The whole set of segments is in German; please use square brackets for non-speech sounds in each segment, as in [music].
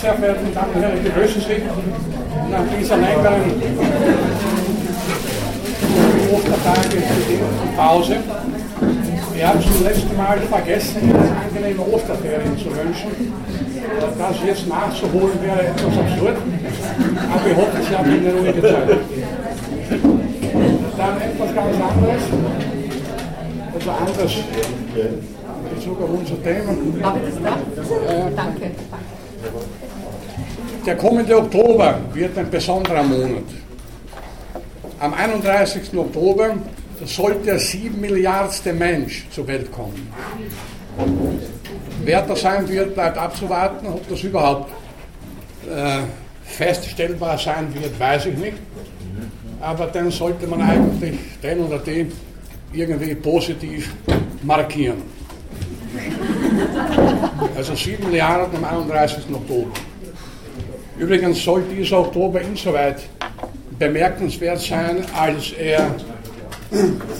sehr verehrten Damen und Herren, ich begrüße Sie nach dieser längeren Ostertage Pause. Wir haben zum letzten Mal vergessen, Ihnen angenehme Osterferien zu wünschen. Das jetzt nachzuholen wäre etwas absurd, aber ich hoffe, Sie haben eine ruhige Zeit. Dann etwas ganz anderes, also anders in Bezug auf unser Thema. Habe ich das da? Äh, Danke. Der kommende Oktober wird ein besonderer Monat. Am 31. Oktober sollte der sieben Milliardste Mensch zur Welt kommen. Wer das sein wird, bleibt abzuwarten. Ob das überhaupt äh, feststellbar sein wird, weiß ich nicht. Aber dann sollte man eigentlich den oder den irgendwie positiv markieren. Also 7 Milliarden am 31. Oktober. Übrigens soll dieser Oktober insoweit bemerkenswert sein, als er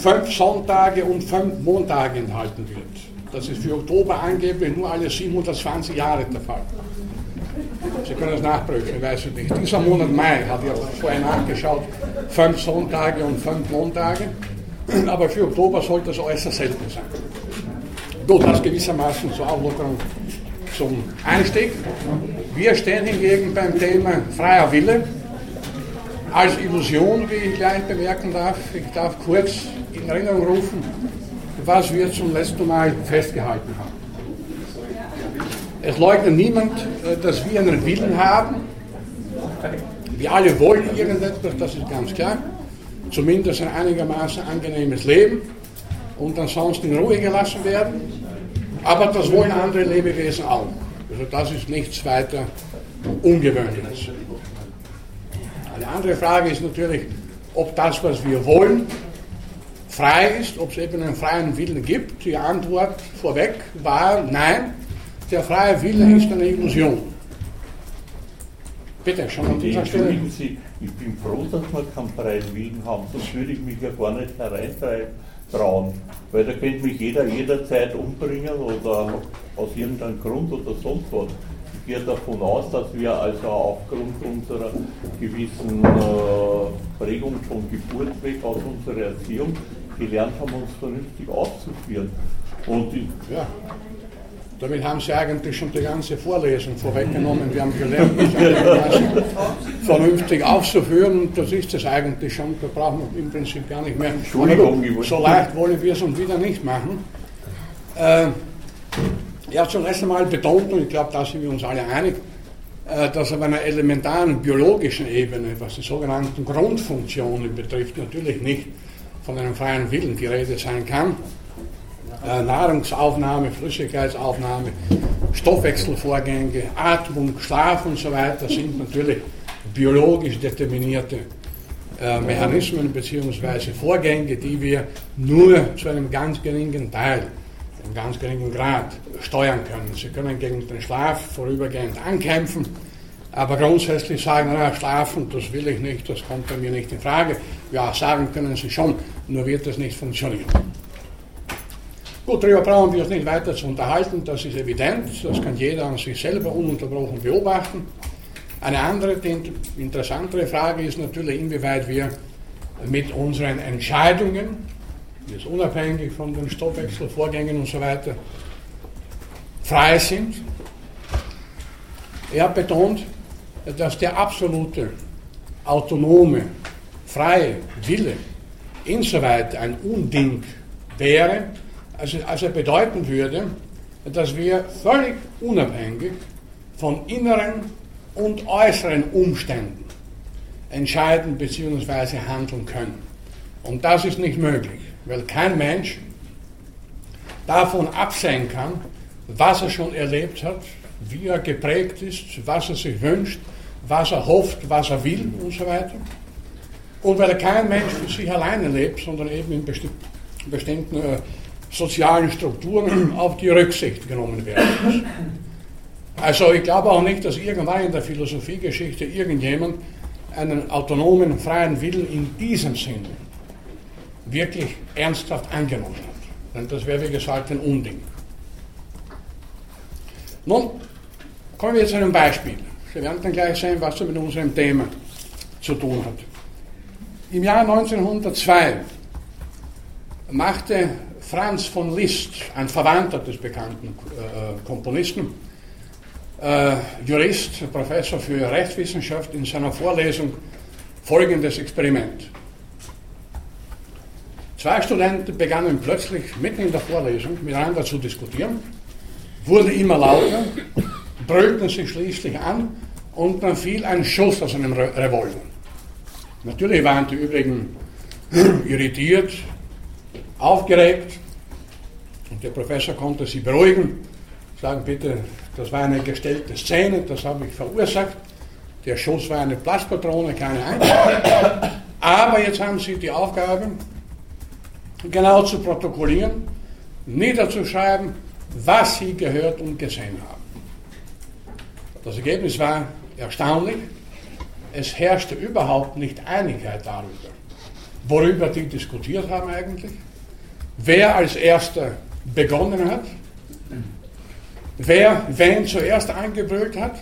fünf Sonntage und fünf Montage enthalten wird. Das ist für Oktober angeblich nur alle 720 Jahre der Fall. Sie können es nachprüfen, ich weiß es nicht. Dieser Monat Mai hat ja vorher nachgeschaut, fünf Sonntage und fünf Montage. Aber für Oktober sollte es äußerst selten sein. Gut, das gewissermaßen zur Auflockerung zum Einstieg. Wir stehen hingegen beim Thema freier Wille als Illusion, wie ich gleich bemerken darf. Ich darf kurz in Erinnerung rufen, was wir zum letzten Mal festgehalten haben. Es leugnet niemand, äh, dass wir einen Willen haben. Wir alle wollen irgendetwas, das ist ganz klar. Zumindest ein einigermaßen angenehmes Leben und ansonsten in Ruhe gelassen werden. Aber das wollen andere Lebewesen auch. Also das ist nichts weiter Ungewöhnliches. Eine andere Frage ist natürlich, ob das, was wir wollen, frei ist, ob es eben einen freien Willen gibt. Die Antwort vorweg war nein, der freie Wille ist eine Illusion. Bitte, schon an dieser Stelle. Sie, ich bin froh, dass wir keinen freien Willen haben, sonst würde ich mich ja gar nicht hereintrauen. Weil da könnte mich jeder jederzeit umbringen oder aus irgendeinem Grund oder sonst was. Ich gehe davon aus, dass wir also aufgrund unserer gewissen äh, Prägung von Geburt weg aus unserer Erziehung gelernt haben, uns vernünftig auszuführen. Und ich, ja. Damit haben Sie eigentlich schon die ganze Vorlesung vorweggenommen. Wir haben gelernt, mich vernünftig aufzuführen und das ist es eigentlich schon. Da brauchen wir im Prinzip gar nicht mehr. So leicht wollen wir es uns wieder nicht machen. Äh, ich habe zunächst einmal betont, und ich glaube, da sind wir uns alle einig, äh, dass auf einer elementaren biologischen Ebene, was die sogenannten Grundfunktionen betrifft, natürlich nicht von einem freien Willen die Rede sein kann Nahrungsaufnahme, Flüssigkeitsaufnahme, Stoffwechselvorgänge, Atmung, Schlaf und so weiter sind natürlich biologisch determinierte äh, Mechanismen bzw. Vorgänge, die wir nur zu einem ganz geringen Teil, einem ganz geringen Grad steuern können. Sie können gegen den Schlaf vorübergehend ankämpfen, aber grundsätzlich sagen, na, schlafen, das will ich nicht, das kommt bei mir nicht in Frage. Ja, sagen können Sie schon, nur wird das nicht funktionieren. Gut, darüber brauchen wir uns nicht weiter zu unterhalten, das ist evident, das kann jeder an sich selber ununterbrochen beobachten. Eine andere, interessantere Frage ist natürlich, inwieweit wir mit unseren Entscheidungen, jetzt unabhängig von den Stoffwechselvorgängen und so weiter, frei sind. Er betont, dass der absolute, autonome, freie Wille insoweit ein Unding wäre, also, also bedeuten würde, dass wir völlig unabhängig von inneren und äußeren Umständen entscheiden bzw. handeln können. Und das ist nicht möglich, weil kein Mensch davon absehen kann, was er schon erlebt hat, wie er geprägt ist, was er sich wünscht, was er hofft, was er will und so weiter. Und weil kein Mensch für sich alleine lebt, sondern eben in bestimmten äh, sozialen Strukturen auf die Rücksicht genommen werden muss. Also ich glaube auch nicht, dass irgendwann in der Philosophiegeschichte irgendjemand einen autonomen, freien Willen in diesem Sinne wirklich ernsthaft angenommen hat. Denn das wäre, wie gesagt, ein Unding. Nun kommen wir zu einem Beispiel. Sie werden dann gleich sehen, was er mit unserem Thema zu tun hat. Im Jahr 1902 machte Franz von Liszt, ein Verwandter des bekannten äh, Komponisten, äh, Jurist, Professor für Rechtswissenschaft, in seiner Vorlesung folgendes Experiment. Zwei Studenten begannen plötzlich mitten in der Vorlesung miteinander zu diskutieren, wurden immer lauter, brüllten sich schließlich an und dann fiel ein Schuss aus einem Revolver. Natürlich waren die übrigen irritiert, aufgeregt und der Professor konnte sie beruhigen, sagen bitte, das war eine gestellte Szene, das habe ich verursacht. Der Schuss war eine Platzpatrone, keine Einzelheit. Aber jetzt haben Sie die Aufgabe, genau zu protokollieren, niederzuschreiben, was Sie gehört und gesehen haben. Das Ergebnis war erstaunlich. Es herrschte überhaupt nicht Einigkeit darüber, worüber die diskutiert haben eigentlich, wer als erster begonnen hat, wer wen zuerst angebrüllt hat.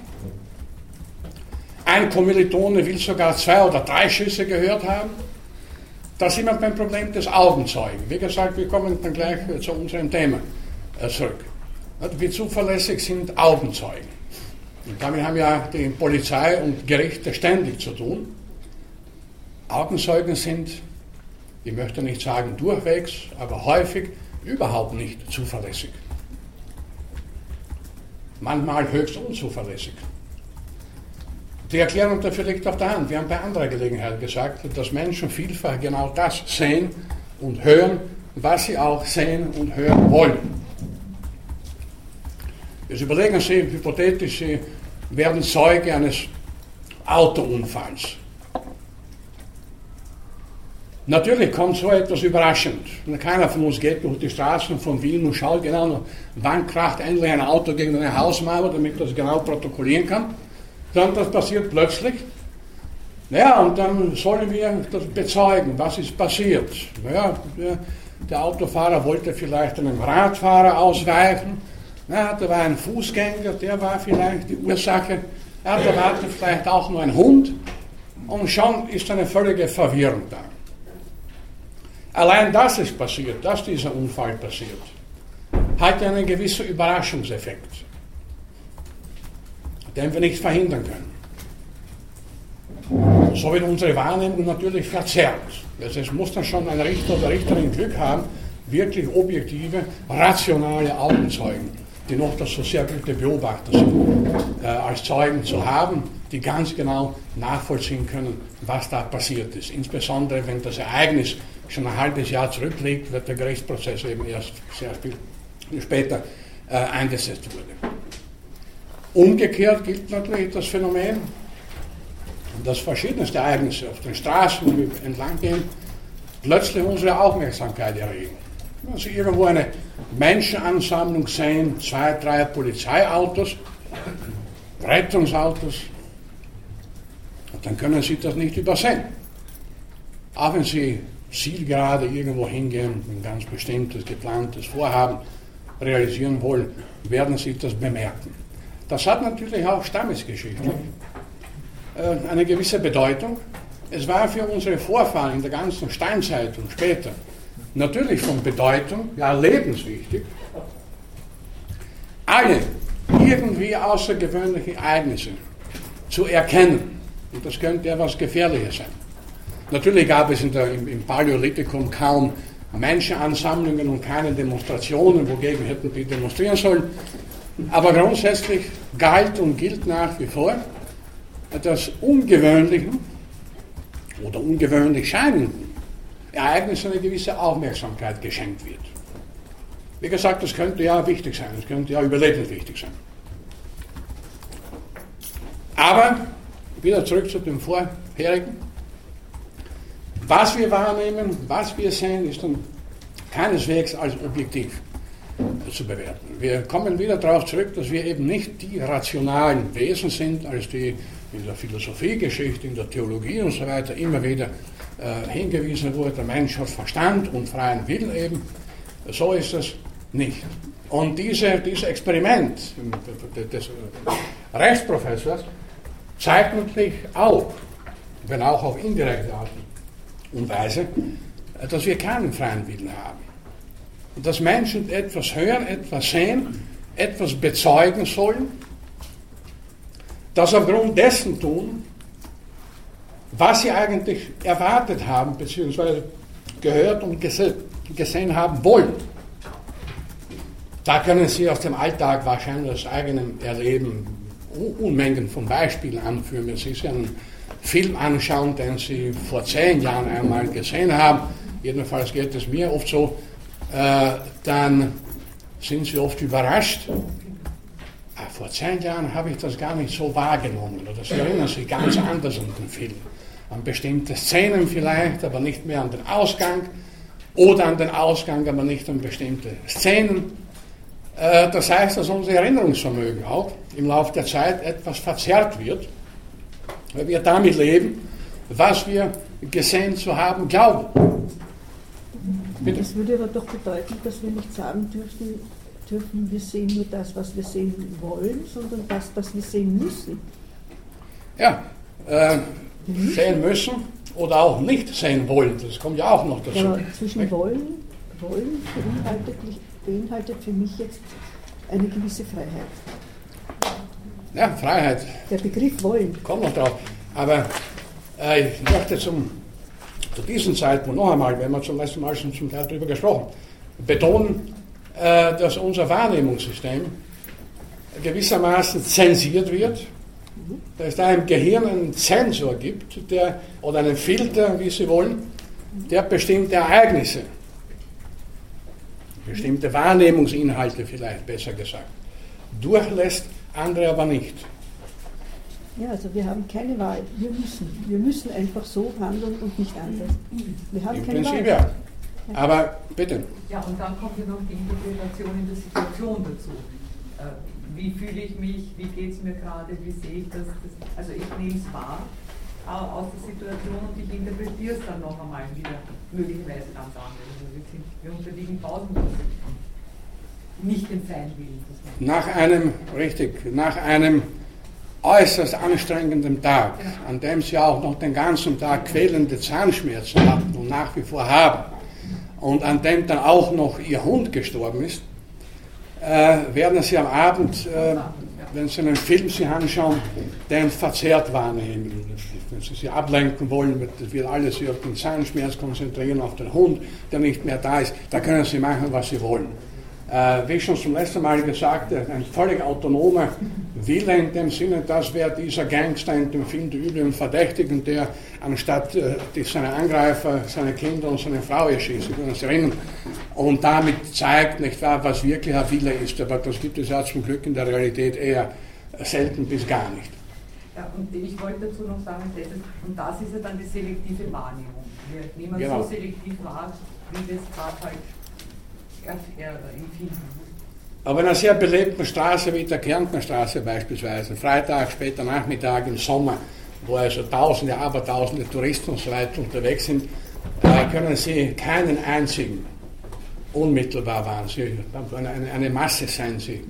Ein Kommilitone will sogar zwei oder drei Schüsse gehört haben. Da sind wir beim Problem des Augenzeugen. Wie gesagt, wir kommen dann gleich zu unserem Thema äh, zurück. Wie zuverlässig sind Augenzeugen? Und damit haben ja die Polizei und Gerichte ständig zu tun. Augenzeugen sind, ich möchte nicht sagen durchwegs, aber häufig überhaupt nicht zuverlässig. Manchmal höchst unzuverlässig. Die Erklärung dafür liegt auf der Hand. Wir haben bei anderer Gelegenheit gesagt, dass Menschen vielfach genau das sehen und hören, was sie auch sehen und hören wollen. Jetzt überlegen Sie hypothetisch, Sie werden Zeuge eines Autounfalls. Natürlich kommt so etwas überraschend. Keiner von uns geht durch die Straßen von Wien und schaut genau, wann kracht endlich ein Auto gegen eine Hausmauer, damit das genau protokollieren kann. Sondern das passiert plötzlich. Ja, und dann sollen wir das bezeugen, was ist passiert. Ja, der, Autofahrer wollte vielleicht einem Radfahrer ausweichen. Ja, da war ein Fußgänger, der war vielleicht die Ursache. Ja, da war vielleicht auch nur ein Hund. Und schon ist eine völlige Verwirrung da. Allein das ist passiert, dass dieser Unfall passiert, hat einen gewissen Überraschungseffekt, den wir nicht verhindern können. So wird unsere Wahrnehmung natürlich verzerrt. Es muss dann schon ein Richter oder Richterin Glück haben, wirklich objektive, rationale Augenzeugen, die noch so sehr gute Beobachter sind, äh, als Zeugen zu haben, die ganz genau nachvollziehen können, was da passiert ist. Insbesondere wenn das Ereignis schon ein halbes Jahr zurückliegt, wird der Gerichtsprozess eben erst sehr viel später äh, eingesetzt wurde. Umgekehrt gilt natürlich das Phänomen, dass verschiedenste Ereignisse auf den Straßen, wo wir entlang gehen, plötzlich unsere Aufmerksamkeit erregen. Also irgendwo eine Menschenansammlung sehen, zwei, drei Polizeiautos, Rettungsautos, dann können Sie das nicht übersehen. Auch wenn Sie zielgerade irgendwo hingehen, ein ganz bestimmtes, geplantes Vorhaben realisieren wollen, werden Sie das bemerken. Das hat natürlich auch stammesgeschichtlich äh, eine gewisse Bedeutung. Es war für unsere Vorfahren in der ganzen Steinzeit und später natürlich von Bedeutung, ja lebenswichtig, alle irgendwie außergewöhnlichen Ereignisse zu erkennen. Und das könnte etwas Gefährliches sein. Natürlich gab es der, im, im Paläolithikum kaum Menschenansammlungen und keine Demonstrationen, wogegen hätten die demonstrieren sollen. Aber grundsätzlich galt und gilt nach wie vor, dass ungewöhnlichen oder ungewöhnlich scheinenden Ereignissen eine gewisse Aufmerksamkeit geschenkt wird. Wie gesagt, das könnte ja wichtig sein, das könnte ja überlebenswichtig sein. Aber wieder zurück zu dem vorherigen. Was wir wahrnehmen, was wir sehen, ist dann keineswegs als objektiv zu bewerten. Wir kommen wieder darauf zurück, dass wir eben nicht die rationalen Wesen sind, als die in der Philosophiegeschichte, in der Theologie und so weiter immer wieder äh, hingewiesen wurde, der Mensch hat Verstand und freien Willen eben. So ist es nicht. Und diese, dieses Experiment des Rechtsprofessors zeitlich auch, wenn auch auf indirekte Art und Weise, dass wir keinen freien Willen haben. Und dass Menschen etwas hören, etwas sehen, etwas bezeugen sollen, das aufgrund dessen tun, was sie eigentlich erwartet haben, beziehungsweise gehört und gesehen haben wollen. Da können Sie aus dem Alltag wahrscheinlich aus eigenem Erleben Unmengen von Beispielen anführen. Wenn Sie sich einen Film anschauen, den Sie vor zehn Jahren einmal gesehen haben, jedenfalls geht es mir oft so, äh, dann sind Sie oft überrascht. Ah, vor zehn Jahren habe ich das gar nicht so wahrgenommen. Oder Sie erinnern sich ganz anders an den Film. An bestimmte Szenen vielleicht, aber nicht mehr an den Ausgang. Oder an den Ausgang, aber nicht an bestimmte Szenen. Äh, das heißt, dass unser Erinnerungsvermögen auch im Laufe der Zeit etwas verzerrt wird, weil wir damit leben, was wir gesehen zu haben glauben. Bitte? Das würde aber doch bedeuten, dass wir nicht sagen dürfen, dürfen, wir sehen nur das, was wir sehen wollen, sondern das, was wir sehen müssen. Ja, äh, sehen müssen oder auch nicht sehen wollen, das kommt ja auch noch dazu. Ja, zwischen wollen, wollen beinhaltet beinhaltet für mich jetzt eine gewisse Freiheit. Ja, Freiheit. Der Begriff wollen. Kommt noch drauf. Aber äh, ich möchte zum, zu diesem Zeitpunkt noch einmal, wenn wir zum letzten Mal schon zum Teil darüber gesprochen, betonen, äh, dass unser Wahrnehmungssystem gewissermaßen zensiert wird. Dass es da im Gehirn einen Zensor gibt, der, oder einen Filter, wie Sie wollen, der bestimmte Ereignisse bestimmte Wahrnehmungsinhalte vielleicht besser gesagt, durchlässt, andere aber nicht. Ja, also wir haben keine Wahl. Wir müssen. Wir müssen einfach so handeln und nicht anders. Wir haben Im keine Prinzip Wahl. ja. Aber bitte. Ja, und dann kommt ja noch die Interpretation in der Situation dazu. Äh, wie fühle ich mich, wie geht es mir gerade, wie sehe ich das, das also ich nehme es wahr aus der Situation und ich interpretiere es dann noch einmal wieder möglicherweise ganz anders. Also wir, sind, wir unterliegen tausend nicht dem freien Willen. Nach einem, richtig, nach einem äußerst anstrengenden Tag, ja. an dem sie auch noch den ganzen Tag quälende Zahnschmerzen hatten und nach wie vor haben, und an dem dann auch noch ihr Hund gestorben ist, äh, werden sie am Abend, äh, wenn sie einen Film sich anschauen, den verzerrt wahrnehmen. Wenn Sie sich ablenken wollen, wird alles sich auf den Zahnschmerz konzentrieren, auf den Hund, der nicht mehr da ist. Da können Sie machen, was Sie wollen. Äh, wie ich schon zum letzten Mal gesagt, ein völlig autonomer Wille in dem Sinne, das wäre dieser Gangster in dem Film der üblichen Verdächtigen, der anstatt äh, die, seine Angreifer, seine Kinder und seine Frau erschießt, Sie erinnern, und damit zeigt, nicht wahr, was wirklich ein Wille ist. Aber das gibt es ja zum Glück in der Realität eher selten bis gar nicht. Ja, und ich wollte dazu noch sagen, und das ist ja dann die selektive Wahrnehmung. Wir nehmen genau. so selektiv wahr, wie es gerade halt. Aber in einer sehr belebten Straße wie der Kärntner Straße beispielsweise, Freitag, später Nachmittag im Sommer, wo also Tausende, Abertausende Touristen und so weiter unterwegs sind, können Sie keinen einzigen unmittelbar wahren. Sie, eine, eine Masse sein Sie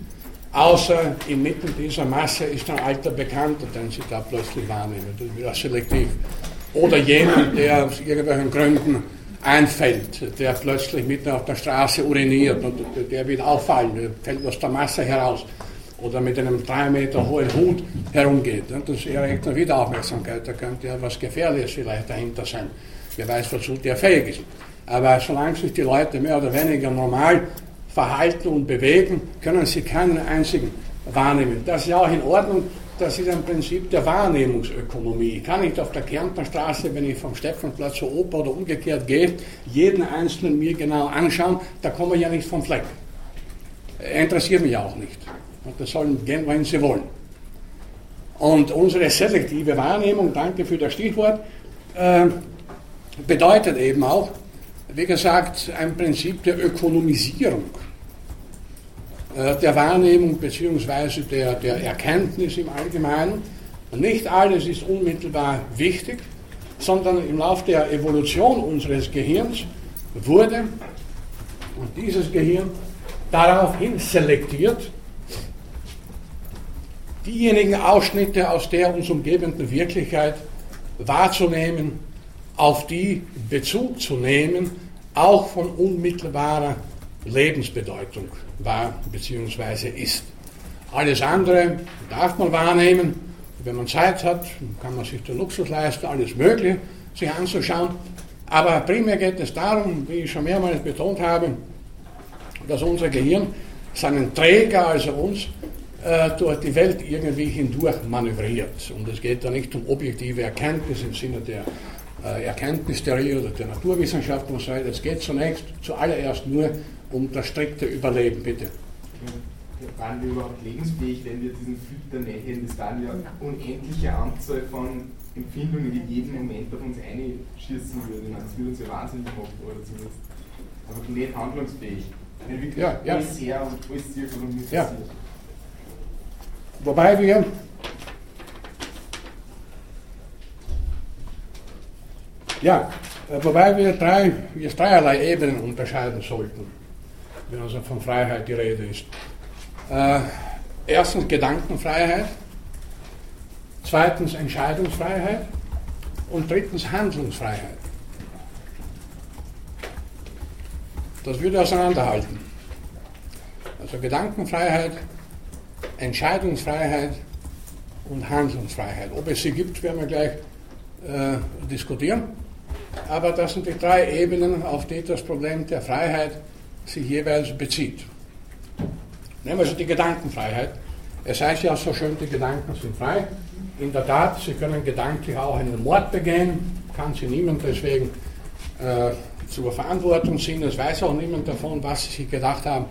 Außer inmitten dieser Masse ist ein alter Bekannter, den Sie da plötzlich wahrnehmen. Das ist wieder selektiv. Oder jemand, der aus irgendwelchen Gründen einfällt, der plötzlich mitten auf der Straße uriniert und der wird auffallen, der fällt aus der Masse heraus. Oder mit einem drei Meter hohen Hut herumgeht. Das erregt dann wieder Aufmerksamkeit. Da könnte ja was Gefährliches vielleicht dahinter sein. Wer weiß, wozu der fähig ist. Aber solange sich die Leute mehr oder weniger normal verhalten und bewegen, können sie keinen einzigen wahrnehmen. Das ist ja auch in Ordnung. Das ist ein Prinzip der Wahrnehmungsökonomie. Ich kann nicht auf der Kärntner Straße, wenn ich vom Stephanplatz zur Oper oder umgekehrt gehe, jeden Einzelnen mir genau anschauen. Da komme ich ja nicht vom Fleck. Interessiert mich auch nicht. Und das sollen gehen, wohin sie wollen. Und unsere selektive Wahrnehmung, danke für das Stichwort, äh, bedeutet eben auch, wie gesagt, ein Prinzip der Ökonomisierung. Äh, der Wahrnehmung bzw. Der, der Erkenntnis im Allgemeinen. Nicht alles ist unmittelbar wichtig, sondern im Laufe der Evolution unseres Gehirns wurde und dieses Gehirn daraufhin selektiert, diejenigen Ausschnitte aus der uns umgebenden Wirklichkeit wahrzunehmen, auf die Bezug zu nehmen, auch von unmittelbarer Lebensbedeutung war bzw. ist. Alles andere darf man wahrnehmen. Wenn man Zeit hat, kann man sich den Luxus leisten, alles Mögliche sich anzuschauen. Aber primär geht es darum, wie ich schon mehrmals betont habe, dass unser Gehirn seinen Träger, also uns, äh, durch die Welt irgendwie hindurch manövriert. Und es geht da nicht um objektive Erkenntnis im Sinne der Erkenntnistheorie oder der Naturwissenschaft und so weiter. Es geht zunächst zuallererst nur um das strikte Überleben, bitte. Waren wir überhaupt lebensfähig, wenn wir diesen Filter nicht hätten? Das waren ja unendliche Anzahl von Empfindungen, die jeden Moment auf uns einschießen würden. Das würde uns ja wahnsinnig machen, oder zumindest. Aber nicht handlungsfähig. Wenn wirklich ja, ja. alles her und alles und nichts ja. Wobei wir ja, wobei wir drei, jetzt dreierlei Ebenen unterscheiden sollten, wenn also von Freiheit die Rede ist. Äh, erstens Gedankenfreiheit, zweitens Entscheidungsfreiheit und drittens Handlungsfreiheit. Das würde auseinanderhalten. Also Gedankenfreiheit, Entscheidungsfreiheit und Handlungsfreiheit. Ob es sie gibt, werden wir gleich äh, diskutieren. Aber das sind die drei Ebenen, auf die das Problem der Freiheit sich jeweils bezieht. Nehmen wir also die Gedankenfreiheit. Es heißt ja so schön, die Gedanken sind frei. In der Tat, Sie können gedanklich auch einen Mord begehen, kann Sie niemand deswegen äh, zur Verantwortung ziehen. Es weiß auch niemand davon, was Sie sich gedacht haben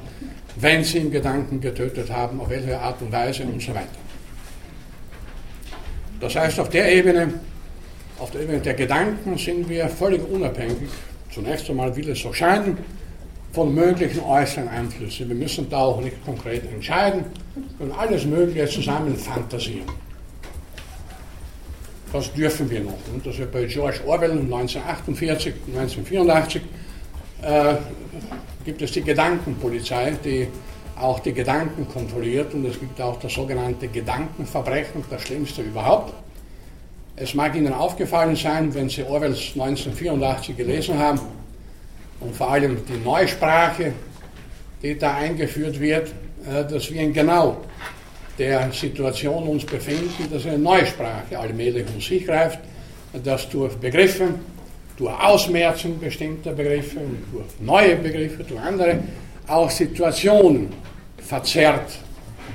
wenn sie im Gedanken getötet haben, auf welche Art und Weise und so weiter. Das heißt, auf der Ebene, auf der Ebene der Gedanken sind wir völlig unabhängig, zunächst einmal will es so scheinen, von möglichen äußeren Einflüssen. Wir müssen da auch nicht konkret entscheiden, sondern alles Mögliche zusammen fantasieren. Das dürfen wir noch. Und das wird bei George Orwell 1948, 1984 äh, gibt es die Gedankenpolizei, die auch die Gedanken kontrolliert und es gibt auch das sogenannte Gedankenverbrechen, das Schlimmste überhaupt. Es mag Ihnen aufgefallen sein, wenn Sie Orwells 1984 gelesen haben und vor allem die Neusprache, die da eingeführt wird, äh, dass wir in genau der Situation uns befinden, dass eine Neusprache allmählich um sich greift, dass durch Begriffe durch Ausmerzung bestimmter Begriffe durch neue Begriffe, durch andere, auch Situationen verzerrt,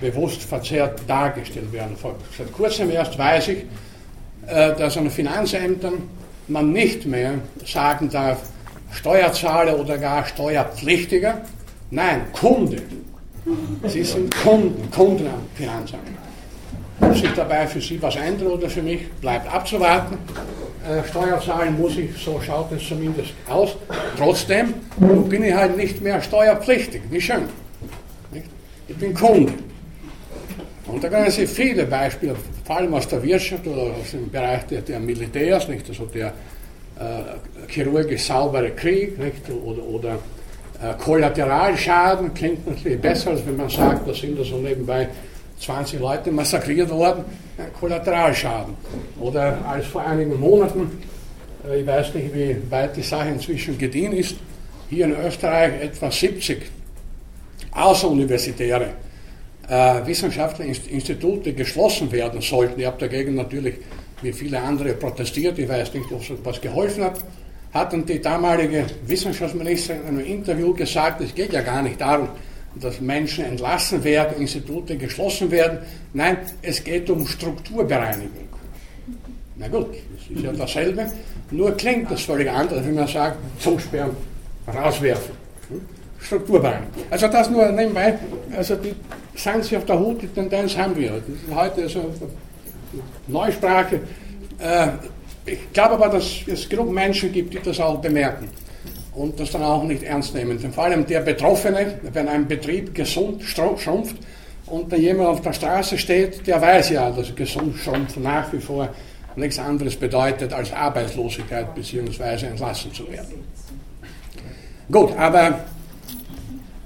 bewusst verzerrt dargestellt werden. Seit kurzem erst weiß ich, dass an Finanzämtern man nicht mehr sagen darf, Steuerzahler oder gar Steuerpflichtiger, nein, Kunde. Sie sind Kunden, Kunden am Finanzamt. Ob sich dabei für Sie was ändert oder für mich, bleibt abzuwarten. Äh, Steuer zahlen muss ich, so schaut es zumindest aus. Trotzdem bin ich halt nicht mehr steuerpflichtig. Wie schön. Ich bin Kunde. Und da können Sie viele Beispiele, vor allem aus der Wirtschaft oder aus dem Bereich der, der Militärs, nicht? also der äh, chirurgisch saubere Krieg nicht? oder, oder äh, Kollateralschaden klingt natürlich besser, als wenn man sagt, da sind so nebenbei 20 Leute massakriert worden, Kollateralschaden. Oder als vor einigen Monaten, äh, ich weiß nicht, wie weit die Sache inzwischen gediehen ist, hier in Österreich etwa 70 außeruniversitäre äh, wissenschaftliche Institute geschlossen werden sollten. Ich habe dagegen natürlich wie viele andere protestiert, ich weiß nicht, ob es etwas geholfen hat, hat dann die damalige Wissenschaftsministerin in einem Interview gesagt, es geht ja gar nicht darum, dass Menschen entlassen werden, Institute geschlossen werden. Nein, es geht um Strukturbereinigung. Na gut, das ist ja dasselbe, nur klingt das völlig anders, wenn man sagt, zusperren, rauswerfen. Strukturbereinigung. Also das nur nebenbei, also die, seien Sie auf der Hut, die Tendenz haben wir. Heute ist eine Neusprache. Äh, ich glaube aber, dass es genug Menschen gibt, die das auch bemerken und das dann auch nicht ernst nehmen. Denn vor allem der Betroffene, wenn ein Betrieb gesund schrumpft und da jemand auf der Straße steht, der weiß ja, dass gesund schrumpfen nach wie vor nichts anderes bedeutet als Arbeitslosigkeit bzw. entlassen zu werden. Gut, aber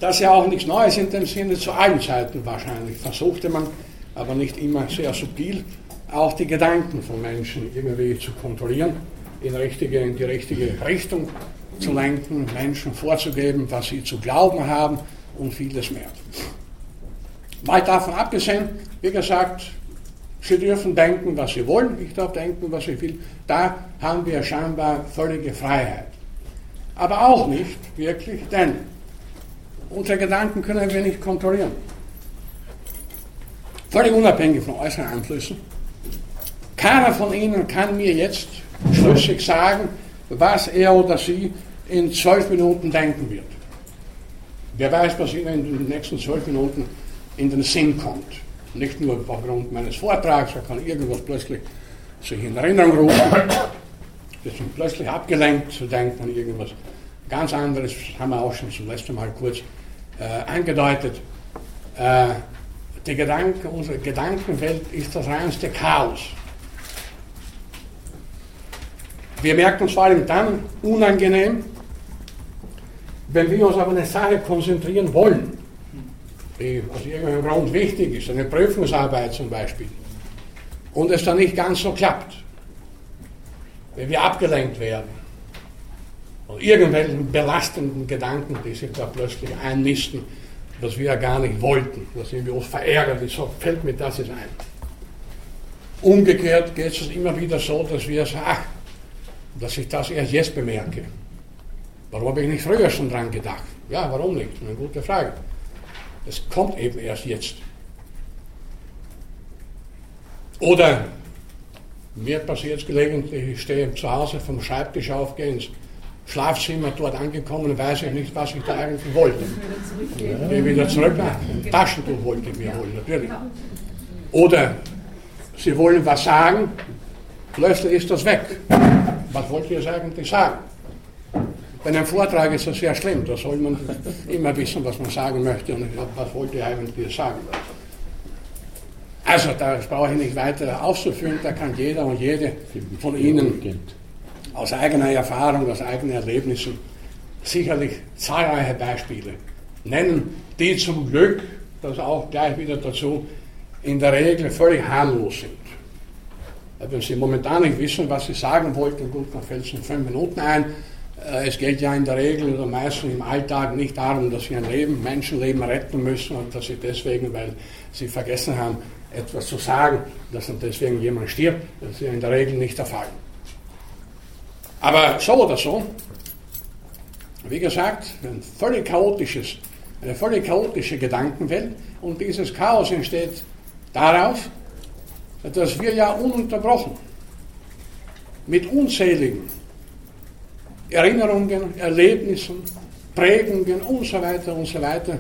das ist ja auch nichts Neues in dem Sinne, zu allen Zeiten wahrscheinlich versuchte man aber nicht immer sehr subtil, auch die Gedanken von Menschen irgendwie zu kontrollieren, in, richtige, in die richtige Richtung zu lenken, Menschen vorzugeben, was sie zu glauben haben und vieles mehr. Mal davon abgesehen, wie gesagt, Sie dürfen denken, was Sie wollen, ich darf denken, was ich will. Da haben wir scheinbar völlige Freiheit. Aber auch nicht wirklich, denn unsere Gedanken können wir nicht kontrollieren. Völlig unabhängig von äußeren Einflüssen. Keiner von Ihnen kann mir jetzt schlüssig sagen, was er oder sie in zwölf Minuten denken wird. Wer weiß, was Ihnen in den nächsten zwölf Minuten in den Sinn kommt. Nicht nur aufgrund meines Vortrags, er kann irgendwas plötzlich sich in Erinnerung rufen, ist plötzlich abgelenkt zu denken an irgendwas ganz anderes, haben wir auch schon zum letzten Mal kurz äh, angedeutet. Äh, die Gedanken, unsere Gedankenwelt ist das reinste Chaos. Wir merken uns vor allem dann unangenehm, wenn wir uns auf eine Sache konzentrieren wollen, die aus irgendeinem Grund wichtig ist, eine Prüfungsarbeit zum Beispiel, und es dann nicht ganz so klappt, wenn wir abgelenkt werden irgendwelchen belastenden Gedanken, die sich da plötzlich einnisten, was wir ja gar nicht wollten, da sind wir uns verärgert, wieso fällt mir das jetzt ein? Umgekehrt geht es immer wieder so, dass wir sagen, ach, dass ich das erst jetzt bemerke. Warum habe ich nicht früher schon dran gedacht? Ja, warum nicht? Eine gute Frage. Es kommt eben erst jetzt. Oder mir passiert es gelegentlich, ich stehe zu Hause vom Schreibtisch auf, gehe ins Schlafzimmer, dort angekommen, weiß ich nicht, was ich da eigentlich wollte. Ich gehe wieder zurück, Taschentuch wollte ich mir holen, natürlich. Oder Sie wollen was sagen, plötzlich ist das weg. Was wollt ihr eigentlich sagen? Bei einem Vortrag ist das sehr schlimm, da soll man immer wissen, was man sagen möchte und was wollt ihr eigentlich sagen. Also, das brauche ich nicht weiter auszuführen, da kann jeder und jede von Ihnen aus eigener Erfahrung, aus eigenen Erlebnissen sicherlich zahlreiche Beispiele nennen, die zum Glück, das auch gleich wieder dazu, in der Regel völlig harmlos sind. Wenn Sie momentan nicht wissen, was Sie sagen wollten, gut, dann fällt es in fünf Minuten ein. Äh, es geht ja in der Regel oder meistens im Alltag nicht darum, dass Sie ein Leben, Menschenleben retten müssen und dass Sie deswegen, weil Sie vergessen haben, etwas zu sagen, dass dann deswegen jemand stirbt. Das ist ja in der Regel nicht der Fall. Aber so oder so, wie gesagt, ein völlig chaotisches, eine völlig chaotische Gedankenwelt und dieses Chaos entsteht darauf, dass wir ja ununterbrochen mit unzähligen Erinnerungen, Erlebnissen, Prägungen und so weiter und so weiter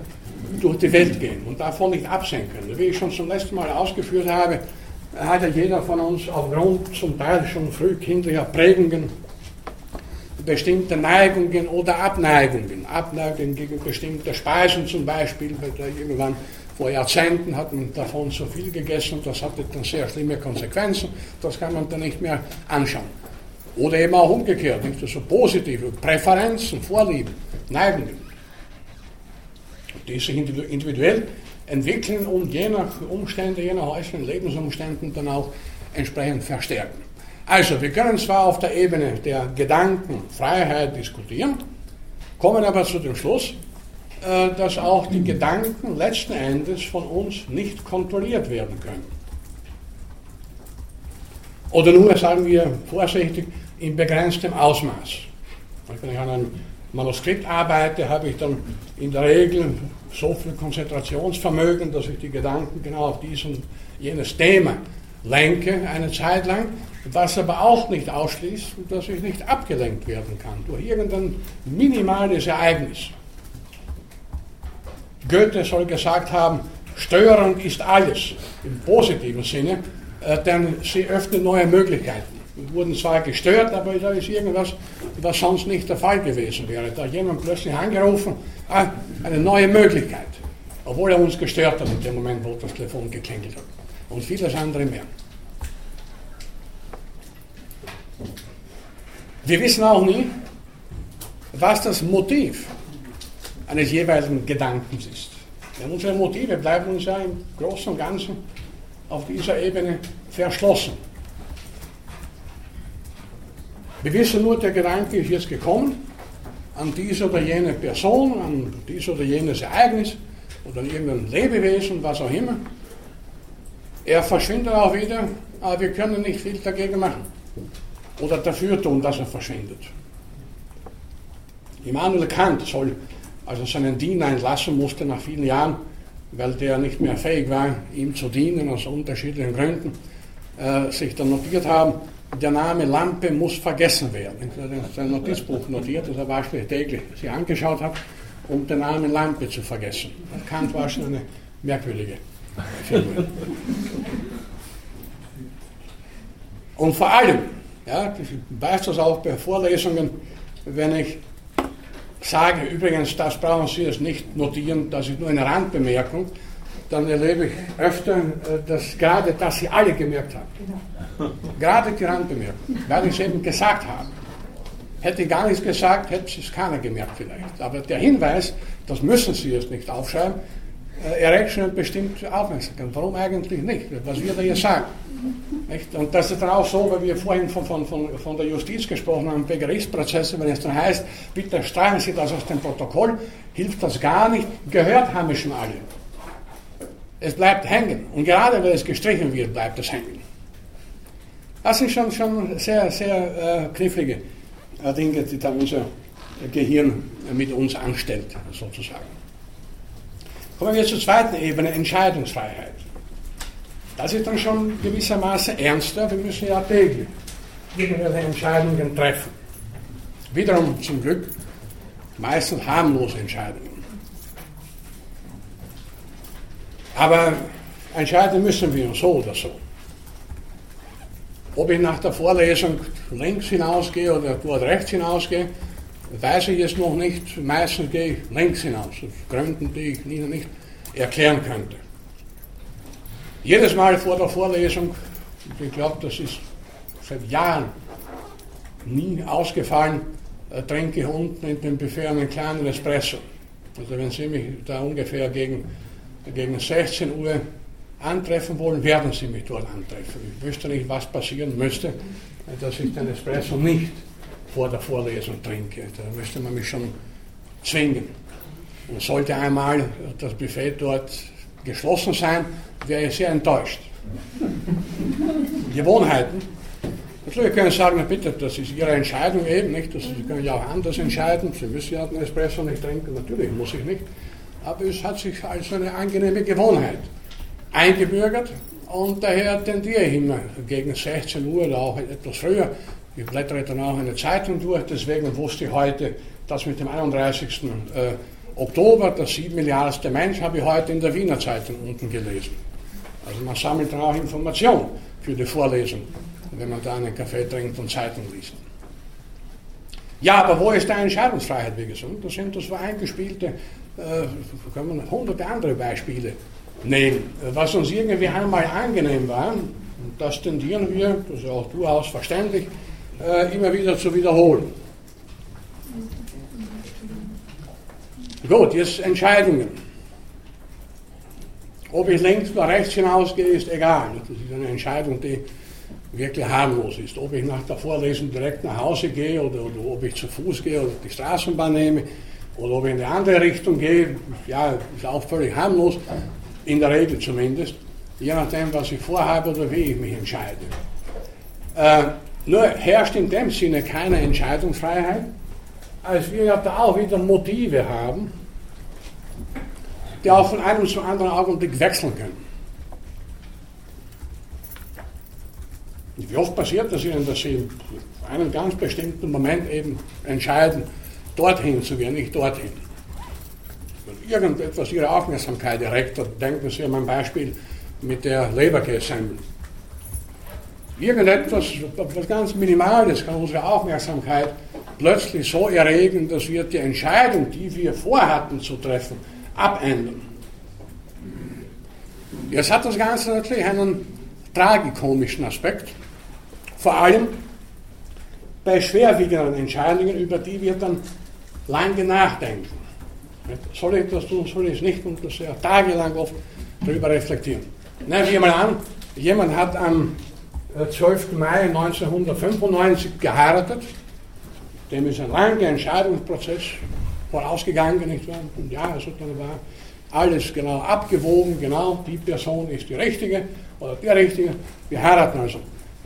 durch die Welt gehen und davon nicht absehen können. Wie ich schon zum letzten Mal ausgeführt habe, hat ja jeder von uns aufgrund zum Teil schon frühkindlicher Prägungen bestimmte Neigungen oder Abneigungen. Abneigungen gegen bestimmte Speisen zum Beispiel, weil da irgendwann vor Jahrzehnten hat man davon so viel gegessen, das hatte dann sehr schlimme Konsequenzen, das kann man dann nicht mehr anschauen. Oder eben auch umgekehrt, nicht so positive Präferenzen, Vorlieben, Neigungen, die sich individuell entwickeln und je nach Umstände, je nach äußeren Lebensumständen dann auch entsprechend verstärken. Also, wir können zwar auf der Ebene der Gedankenfreiheit diskutieren, kommen aber zu dem Schluss, äh, dass auch die Gedanken letzten Endes von uns nicht kontrolliert werden können. Oder nur, sagen wir vorsichtig, in begrenztem Ausmaß. Wenn ich an einem Manuskript arbeite, habe ich dann in der Regel so viel Konzentrationsvermögen, dass ich die Gedanken genau auf dies und jenes Thema lenke, eine Zeit lang, was aber auch nicht ausschließt, dass ich nicht abgelenkt werden kann durch irgendein minimales Ereignis. Goethe soll gesagt haben, störend ist alles im positiven Sinne, äh, denn sie öffnen neue Möglichkeiten. Wir wurden zwar gestört, aber da ist irgendwas, was sonst nicht der Fall gewesen wäre. Da hat jemand plötzlich angerufen, ah, eine neue Möglichkeit. Obwohl er uns gestört hat in dem Moment, wo das Telefon geklingelt hat. Und vieles andere mehr. Wir wissen auch nie, was das Motiv eines jeweiligen Gedankens ist. Denn unsere Motive bleiben uns ja im Großen und Ganzen auf dieser Ebene verschlossen. Wir wissen nur, der Gedanke ist jetzt gekommen an diese oder jene Person, an dies oder jenes Ereignis oder an irgendein Lebewesen, was auch immer. Er verschwindet auch wieder, aber wir können nicht viel dagegen machen oder dafür tun, dass er verschwindet. Immanuel Kant soll also seinen Diener entlassen musste nach vielen Jahren, weil der nicht mehr fähig war, ihm zu dienen, aus unterschiedlichen Gründen, äh, sich dann notiert haben, der Name Lampe muss vergessen werden. Er hat sein Notizbuch notiert, das er wahrscheinlich täglich sich angeschaut hat, um den Namen Lampe zu vergessen. Kant war schon eine merkwürdige Figur. Und vor allem, ja, ich weiß das auch bei Vorlesungen, wenn ich sage, übrigens, das brauchen Sie jetzt nicht notieren, das ist nur eine Randbemerkung, dann erlebe ich öfter, äh, dass gerade das Sie alle gemerkt haben. Gerade die Randbemerkung, weil ich es eben gesagt habe. Hätte ich gar nichts gesagt, hätte es keiner gemerkt vielleicht. Aber der Hinweis, das müssen Sie jetzt nicht aufschreiben, äh, erregt schon bestimmte Aufmerksamkeit. Warum eigentlich nicht? Was wir da hier sagen. Nicht? Und das ist dann auch so, weil wir vorhin von, von, von, von der Justiz gesprochen haben, bei Gerichtsprozessen, wenn es dann heißt, bitte streichen Sie das aus dem Protokoll, hilft das gar nicht. Gehört haben wir schon alle. Es bleibt hängen. Und gerade wenn es gestrichen wird, bleibt es hängen. Das sind schon, schon sehr, sehr äh, knifflige äh, Dinge, die da unser Gehirn mit uns anstellt, sozusagen. Kommen wir zur zweiten Ebene, Entscheidungsfreiheit. Das ist dann schon gewissermaßen ernster. Wir müssen ja täglich irgendwelche Entscheidungen treffen. Wiederum zum Glück meistens harmlose Entscheidungen. Aber entscheiden müssen wir so oder so. Ob ich nach der Vorlesung links hinausgehe oder dort rechts hinausgehe, weiß ich jetzt noch nicht. Meistens gehe ich links hinaus, aus Gründen, die ich nicht erklären könnte. Jedes Mal vor der Vorlesung, ich glaube, das ist seit Jahren nie ausgefallen, äh, trinke ich unten in dem Buffet einen kleinen Espresso. Also wenn Sie mich da ungefähr gegen, gegen 16 Uhr antreffen wollen, werden Sie mich dort antreffen. Ich wüsste nicht, was passieren müsste, dass ich den Espresso nicht vor der Vorlesung trinke. Da müsste man mich schon zwingen. Und sollte einmal das Buffet dort geschlossen sein, wäre ich sehr enttäuscht. Gewohnheiten. Natürlich können Sie sagen, bitte, das ist Ihre Entscheidung eben, nicht? Das, Sie können ja auch anders entscheiden. Sie müssen ja den Espresso nicht trinken, natürlich muss ich nicht. Aber es hat sich als eine angenehme Gewohnheit eingebürgert und daher tendiere ich immer gegen 16 Uhr oder auch etwas früher. Ich blättere dann auch eine Zeitung durch, deswegen wusste ich heute, dass mit dem 31. Oktober, das 7 Milliardste Mensch, habe ich heute in der Wiener Zeitung unten gelesen. Also man sammelt dann auch Informationen für die Vorlesung, wenn man da einen Kaffee trinkt und Zeitung liest. Ja, aber wo ist die Entscheidungsfreiheit, wie gesagt? Das sind das eingespielte, äh, können wir hunderte andere Beispiele nehmen. Was uns irgendwie einmal angenehm war, und das tendieren wir, das ist auch durchaus verständlich, äh, immer wieder zu wiederholen. Gut, jetzt Entscheidungen. Ob ich links oder rechts hinausgehe, ist egal. Das ist eine Entscheidung, die wirklich harmlos ist. Ob ich nach der Vorlesung direkt nach Hause gehe oder, oder ob ich zu Fuß gehe oder die Straßenbahn nehme oder ob ich in eine andere Richtung gehe, ja, ist auch völlig harmlos, in der Regel zumindest, je nachdem, was ich vorhabe oder wie ich mich entscheide. Äh, nur herrscht in dem Sinne keine Entscheidungsfreiheit, als wir ja da auch wieder Motive haben, die auch von einem zum anderen Augenblick wechseln können. Wie oft passiert das Ihnen, dass Sie in einem ganz bestimmten Moment eben entscheiden, dorthin zu gehen, nicht dorthin? Wenn irgendetwas Ihre Aufmerksamkeit erregt, denken Sie an mein Beispiel mit der Leberkässemmel. Irgendetwas, was ganz Minimales kann unsere Aufmerksamkeit plötzlich so erregen, dass wir die Entscheidung, die wir vorhatten zu treffen, abändern. Jetzt hat das Ganze natürlich einen tragikomischen Aspekt, vor allem bei schwerwiegenden Entscheidungen, über die wir dann lange nachdenken. Soll ich das tun, soll ich es nicht und das ja tagelang oft darüber reflektieren. Nehmen wir mal an, Jemand hat am 12. Äh, Mai 1995 geheiratet, dem ist ein langer Entscheidungsprozess vorausgegangen, nicht wahr? Und ja, also dann war alles genau abgewogen, genau, die Person ist die richtige oder der richtige. Wir heiraten also.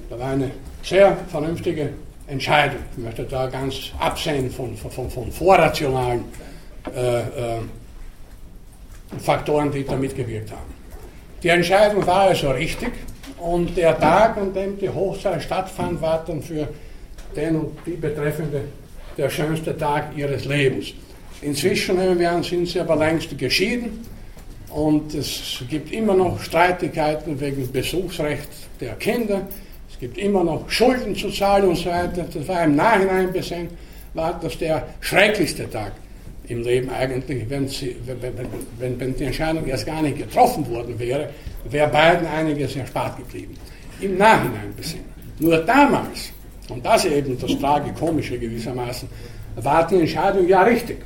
Da war eine sehr vernünftige Entscheidung. Ich möchte da ganz absehen von, von, von vorrationalen äh, äh, Faktoren, die da mitgewirkt haben. Die Entscheidung war also richtig und der Tag, an dem die Hochzeit stattfand, war dann für den und die Betreffende der schönste Tag ihres Lebens. Inzwischen nehmen wir an, sind sie aber längst geschieden und es gibt immer noch Streitigkeiten wegen Besuchsrecht der Kinder. Es gibt immer noch Schulden zu zahlen und so weiter. Das war im Nachhinein besehen, war das der schrecklichste Tag im Leben eigentlich, wenn, sie, wenn, wenn, wenn die Entscheidung erst gar nicht getroffen worden wäre, wäre beiden einiges erspart geblieben. Im Nachhinein besehen. Nur damals, und das ist eben das Tragikomische gewissermaßen, war die Entscheidung ja richtig.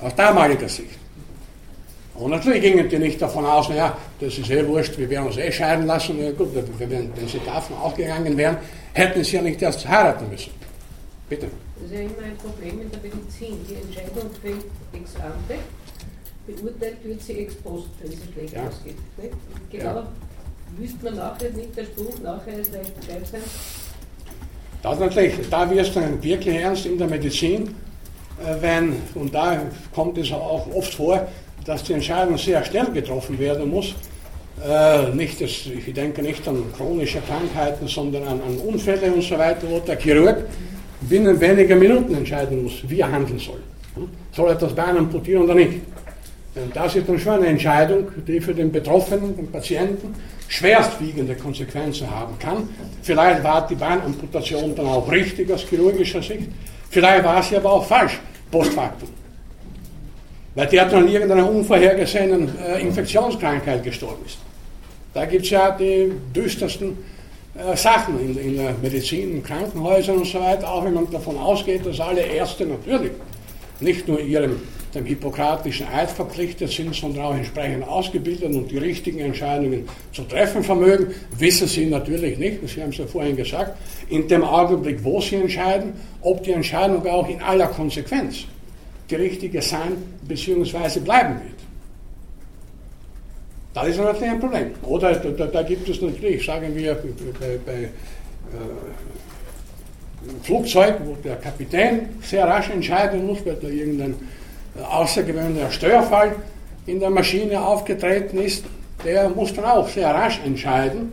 Aus damaliger Sicht. Und natürlich gingen die nicht davon aus, naja, das ist eh wurscht, wir werden uns eh scheiden lassen. Ja, gut, wenn, wenn sie davon ausgegangen wären, hätten sie ja nicht erst heiraten müssen. Bitte. Das ist ja immer ein Problem in der Medizin. Die Entscheidung fällt ex ante, beurteilt wird sie ex post, wenn sie schlecht ja. ausgeht. Nicht? Genau, ja. Wüsste man nachher nicht, der Spruch nachher ist leicht sein. Das natürlich, da wird es dann wirklich ernst in der Medizin, äh, wenn, und da kommt es auch oft vor, dass die Entscheidung sehr schnell getroffen werden muss. Äh, nicht das, ich denke nicht an chronische Krankheiten, sondern an, an Unfälle und so weiter, wo der Chirurg binnen weniger Minuten entscheiden muss, wie er handeln soll. Soll er das Bein amputieren oder nicht? Und das ist dann schon eine Entscheidung, die für den Betroffenen, den Patienten, schwerstwiegende Konsequenzen haben kann. Vielleicht war die Beinamputation dann auch richtig aus chirurgischer Sicht, vielleicht war sie aber auch falsch, post factum. Weil der dann an irgendeiner unvorhergesehenen äh, Infektionskrankheit gestorben ist. Da gibt es ja die düstersten äh, Sachen in, in, der Medizin, in Krankenhäusern und so weiter, auch wenn man davon ausgeht, dass alle Ärzte natürlich nicht nur ihrem dem hippokratischen Eid verpflichtet sind, sondern auch entsprechend ausgebildet und die richtigen Entscheidungen zu treffen vermögen, wissen sie natürlich nicht, Sie haben es ja vorhin gesagt, in dem Augenblick, wo sie entscheiden, ob die Entscheidung auch in aller Konsequenz die richtige sein bzw. bleiben wird. Das ist natürlich ein Problem. Oder da, da gibt es natürlich, sagen wir, bei, bei äh, Flugzeug, wo der Kapitän sehr rasch entscheiden muss, weil da irgendein außergewöhnlicher Störfall in der Maschine aufgetreten ist, der muss dann auch sehr rasch entscheiden.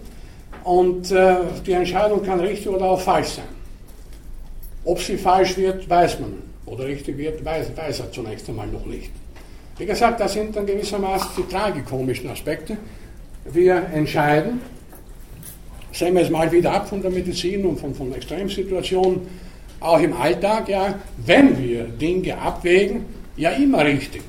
Und äh, die Entscheidung kann richtig oder auch falsch sein. Ob sie falsch wird, weiß man. Oder richtig wird, weiß, weiß er zunächst einmal noch nicht. Wie gesagt, das sind dann gewissermaßen die tragikomischen Aspekte. Wir entscheiden, sehen wir es mal wieder ab von der Medizin und von, von Extremsituationen, auch im Alltag, ja, wenn wir Dinge abwägen, ja immer richtig.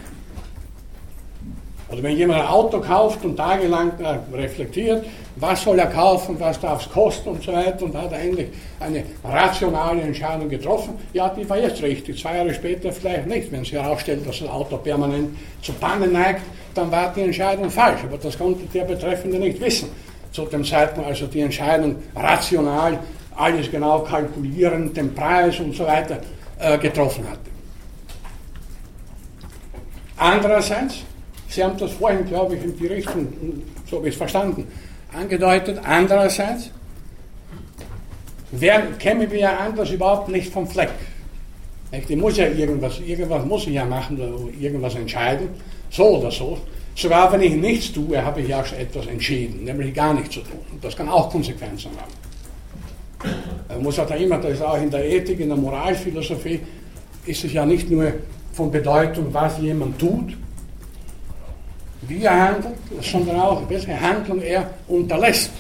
Oder wenn jemand ein Auto kauft und tagelang reflektiert, was soll er kaufen, was darf es kosten und so weiter und hat eigentlich eine rationale Entscheidung getroffen, ja, die war jetzt richtig. Zwei Jahre später vielleicht nicht. Wenn sich herausstellt, dass das Auto permanent zu Pannen neigt, dann war die Entscheidung falsch. Aber das konnte der Betreffende nicht wissen. Zu dem Zeitpunkt also die Entscheidung rational, alles genau kalkulieren, den Preis und so weiter äh, getroffen hatte. Andererseits, Sie haben das vorhin, glaube ich, in die Richtung, so habe ich es verstanden, angedeutet. Andererseits werden, kämen wir ja anders überhaupt nicht vom Fleck. Ich muss ja irgendwas, irgendwas muss ich ja machen irgendwas entscheiden, so oder so. Sogar wenn ich nichts tue, habe ich ja schon etwas entschieden, nämlich gar nichts zu tun. Und das kann auch Konsequenzen haben. Man muss auch immer, das ist auch in der Ethik, in der Moralphilosophie, ist es ja nicht nur von Bedeutung, was jemand tut, wie er handelt, sondern auch, welche Handlung er unterlässt.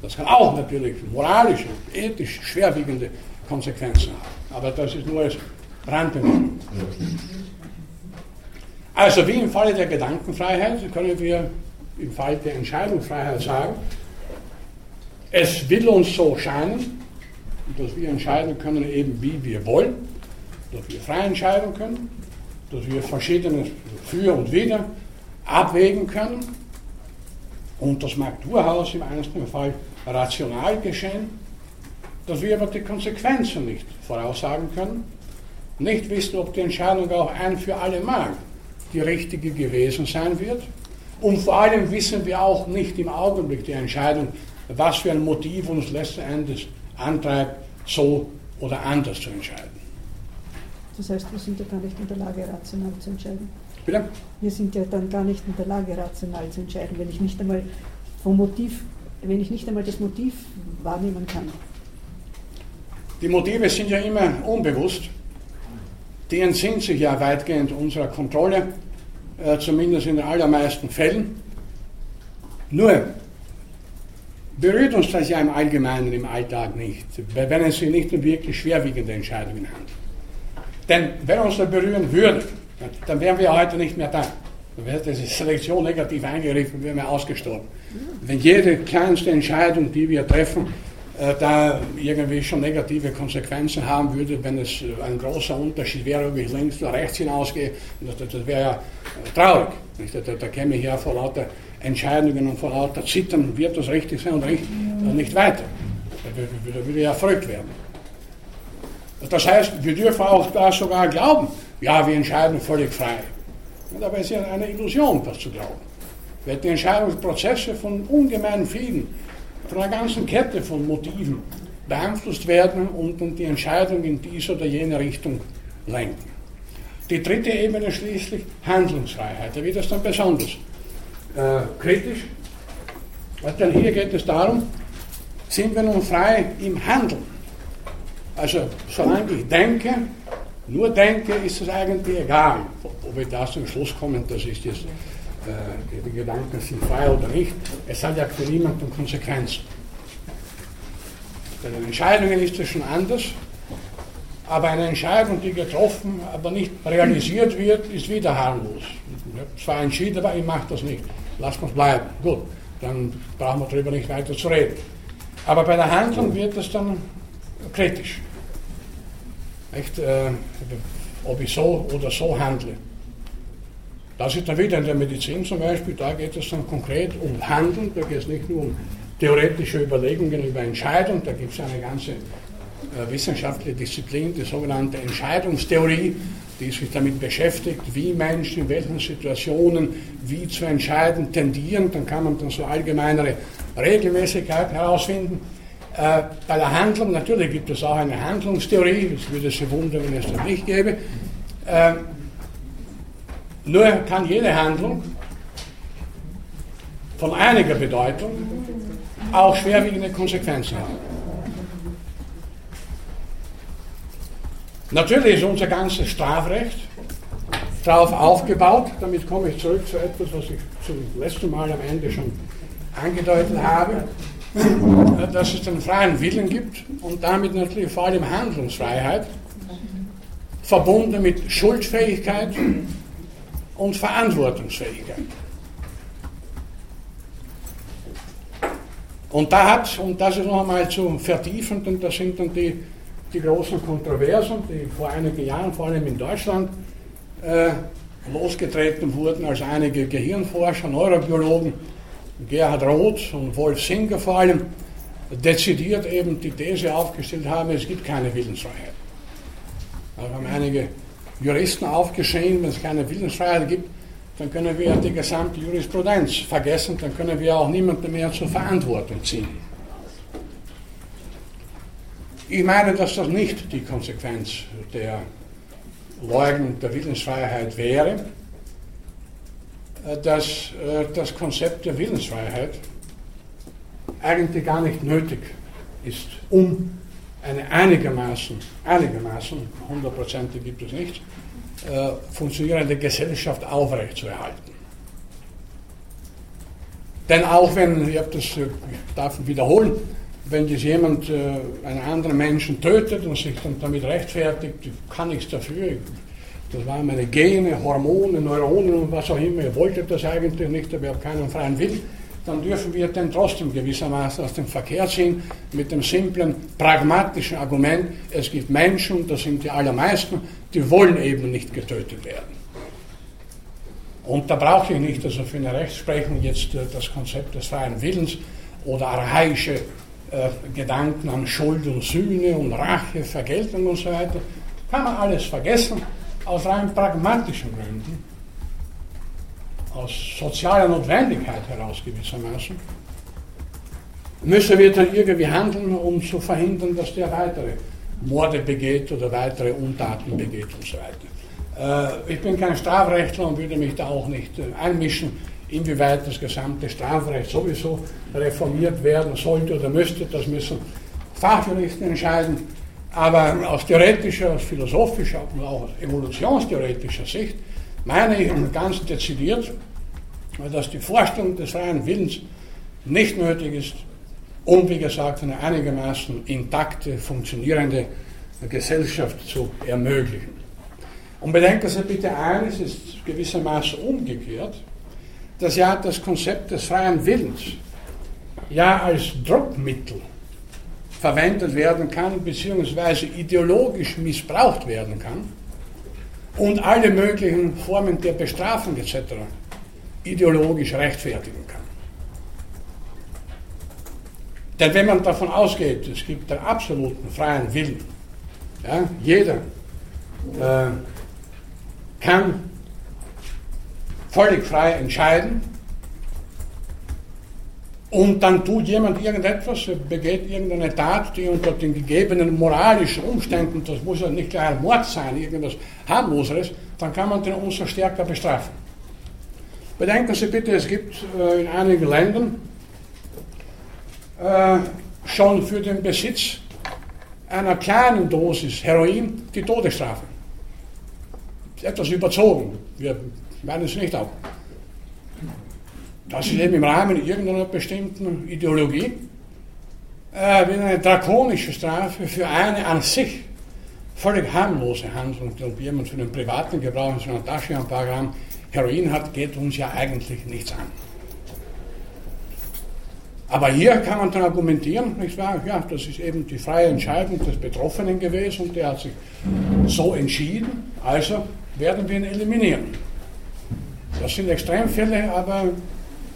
Das kann auch natürlich moralisch und ethisch schwerwiegende Konsequenzen haben. Aber das ist nur als Randbemerkung. Also wie im Falle der Gedankenfreiheit können wir im Fall der Entscheidungsfreiheit sagen, es will uns so scheinen, dass wir entscheiden können eben wie wir wollen dass wir frei entscheiden können, dass wir verschiedene für und wider abwägen können Und das mag durchaus im einzelnen Fall rational geschehen, dass wir aber die Konsequenzen nicht voraussagen können, nicht wissen, ob die Entscheidung auch ein für alle Mal die richtige gewesen sein wird. Und vor allem wissen wir auch nicht im Augenblick die Entscheidung, was für ein Motiv uns letzten Endes antreibt, so oder anders zu entscheiden. Das heißt, wir sind ja gar nicht in der Lage, rational zu entscheiden. Bitte? Wir sind ja dann gar nicht in der Lage, rational zu entscheiden, wenn ich nicht einmal vom Motiv, wenn ich nicht einmal das Motiv wahrnehmen kann. Die Motive sind ja immer unbewusst. Die entziehen sich ja weitgehend unserer Kontrolle, äh, zumindest in den allermeisten Fällen. Nur berührt uns das ja im Allgemeinen im Alltag nicht, wenn es sich nicht um wirklich schwerwiegende Entscheidungen handelt. Denn wenn uns das berühren würde, dann wären wir heute nicht mehr da. Dann wäre diese Selektion negativ eingegriffen, wären wir ausgestorben. Wenn jede kleinste Entscheidung, die wir treffen, äh, da irgendwie schon negative Konsequenzen haben würde, wenn es äh, ein großer Unterschied wäre, ob ich links oder rechts hinausgehe, das, das wäre ja äh, traurig. Da, da, da käme ich ja vor lauter Entscheidungen und vor lauter Zittern, wird das richtig sein oder nicht, nicht weiter. Da, da würde ja verrückt werden. Das heißt, wir dürfen auch da sogar glauben, ja, wir entscheiden völlig frei. Und dabei ist ja eine Illusion, das zu glauben. Weil die Entscheidungsprozesse von ungemein vielen, von einer ganzen Kette von Motiven beeinflusst werden und dann die Entscheidung in diese oder jene Richtung lenken. Die dritte Ebene schließlich Handlungsfreiheit. Da wird es dann besonders äh, kritisch. Denn hier geht es darum, sind wir nun frei im Handeln? Also solange ich denke, nur denke, ist es eigentlich egal, ob ich da zum Schluss komme, das ist jetzt, äh, die Gedanken sind frei oder nicht. Es hat ja für niemanden Konsequenzen. Bei den Entscheidungen ist es schon anders, aber eine Entscheidung, die getroffen, aber nicht realisiert wird, ist wieder harmlos. Ich habe zwar entschieden, aber ich mache das nicht. Lass uns bleiben. Gut, dann brauchen wir darüber nicht weiter zu reden. Aber bei der Handlung wird es dann kritisch. Echt, äh, ob ich so oder so handle. Das ist dann wieder in der Medizin zum Beispiel, da geht es dann konkret um Handeln, da geht es nicht nur um theoretische Überlegungen über Entscheidung, da gibt es eine ganze äh, wissenschaftliche Disziplin, die sogenannte Entscheidungstheorie, die sich damit beschäftigt, wie Menschen in welchen Situationen wie zu entscheiden tendieren. Dann kann man dann so allgemeinere Regelmäßigkeit herausfinden. Äh, bei der Handlung, natürlich gibt es auch eine Handlungstheorie, es würde sich wundern, wenn es das nicht gäbe. Äh, nur kann jede Handlung von einiger Bedeutung auch schwerwiegende Konsequenzen haben. Natürlich ist unser ganzes Strafrecht darauf aufgebaut, damit komme ich zurück zu etwas, was ich zum letzten Mal am Ende schon angedeutet habe. Dass es den freien Willen gibt und damit natürlich vor allem Handlungsfreiheit, verbunden mit Schuldfähigkeit und Verantwortungsfähigkeit. Und da hat, und das noch einmal zu vertiefen, denn das sind dann die, die großen Kontroversen, die vor einigen Jahren, vor allem in Deutschland, äh, losgetreten wurden, als einige Gehirnforscher, Neurobiologen Gerhard Roth und Wolf Singer vor allem dezidiert eben die These aufgestellt haben, es gibt keine Willensfreiheit. Da haben einige Juristen aufgeschrien, wenn es keine Willensfreiheit gibt, dann können wir die gesamte Jurisprudenz vergessen, dann können wir auch niemanden mehr zur Verantwortung ziehen. Ich meine, dass das nicht die Konsequenz der Leugnung der Willensfreiheit wäre, dass äh, das Konzept der Willensfreiheit eigentlich gar nicht nötig ist, um eine einigermaßen, einigermaßen, hundertprozentig gibt es nicht, äh, funktionierende Gesellschaft aufrechtzuerhalten. Denn auch wenn, ich, das, ich darf wiederholen, wenn das jemand einen anderen Menschen tötet und sich dann damit rechtfertigt, kann nichts dafür, das waren meine Gene, Hormone, Neuronen und was auch immer. Ihr wolltet das eigentlich nicht, aber ihr habt keinen freien Willen. Dann dürfen wir den trotzdem gewissermaßen aus dem Verkehr ziehen mit dem simplen, pragmatischen Argument, es gibt Menschen, das sind die allermeisten, die wollen eben nicht getötet werden. Und da brauche ich nicht also für eine Rechtsprechung jetzt äh, das Konzept des freien Willens oder archaische äh, Gedanken an Schuld und Sühne und Rache, Vergeltung und so weiter. Kann man alles vergessen, aus rein pragmatischen Gründen, aus sozialer Notwendigkeit heraus gewissermaßen, müssen wir dann irgendwie handeln, um zu verhindern, dass der weitere Morde begeht oder weitere Untaten begeht und so weiter. Äh, ich bin kein Strafrechtler und würde mich da auch nicht äh, einmischen, inwieweit das gesamte Strafrecht sowieso reformiert werden sollte oder müsste. Das müssen Fachjuristen entscheiden. Aber aus theoretischer, aus philosophischer und auch aus evolutionstheoretischer Sicht meine ich ganz dezidiert, dass die Vorstellung des freien Willens nicht nötig ist, um, wie gesagt, eine einigermaßen intakte, funktionierende Gesellschaft zu ermöglichen. Und bedenken Sie bitte eines, ist gewissermaßen umgekehrt, dass ja das Konzept des freien Willens ja als Druckmittel verwendet werden kann, beziehungsweise ideologisch missbraucht werden kann und alle möglichen Formen der Bestrafung etc. ideologisch rechtfertigen kann. Denn wenn man davon ausgeht, es gibt einen absoluten freien Willen, ja, jeder äh, kann völlig frei entscheiden und dann tut jemand irgendetwas, begeht irgendeine Tat, die unter den gegebenen moralischen Umständen, das muss ja nicht gleich ein Mord sein, irgendwas harmloseres, dann kann man den umso stärker bestrafen. Bedenken Sie bitte, es gibt äh, in einigen Ländern äh, schon für den Besitz einer kleinen Dosis Heroin die Todesstrafe. Etwas überzogen. Wir meinen es nicht auch. Das ist eben im Rahmen irgendeiner bestimmten Ideologie. Äh, wenn eine drakonische Strafe für eine an sich völlig harmlose Handlung, ob jemand für den privaten Gebrauch in so einer Tasche ein paar Gramm Heroin hat, geht uns ja eigentlich nichts an. Aber hier kann man dann argumentieren, nicht wahr? Ja, das ist eben die freie Entscheidung des Betroffenen gewesen und der hat sich so entschieden, also werden wir ihn eliminieren. Das sind Extremfälle, aber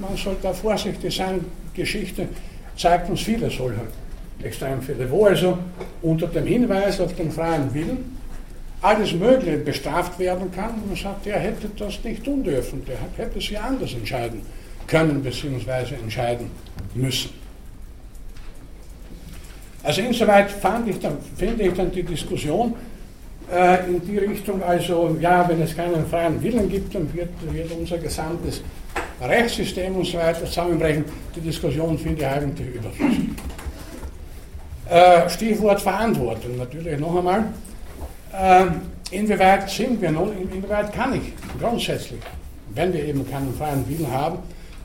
man sollte da vorsichtig sein. Geschichte zeigt uns viele solcher Extremfälle, wo also unter dem Hinweis auf den freien Willen alles Mögliche bestraft werden kann und man sagt, der hätte das nicht tun dürfen, der hätte sich anders entscheiden können bzw. entscheiden müssen. Also insoweit fand ich dann, finde ich dann die Diskussion äh, in die Richtung, also ja, wenn es keinen freien Willen gibt, dann wird, wird unser gesamtes Rechtssystem und so weiter zusammenbrechen. Die Diskussion finde ich eigentlich überflüssig. Äh, Stichwort Verantwortung, natürlich noch einmal. Äh, inwieweit sind wir nun, inwieweit kann ich grundsätzlich, wenn wir eben keinen freien Willen haben,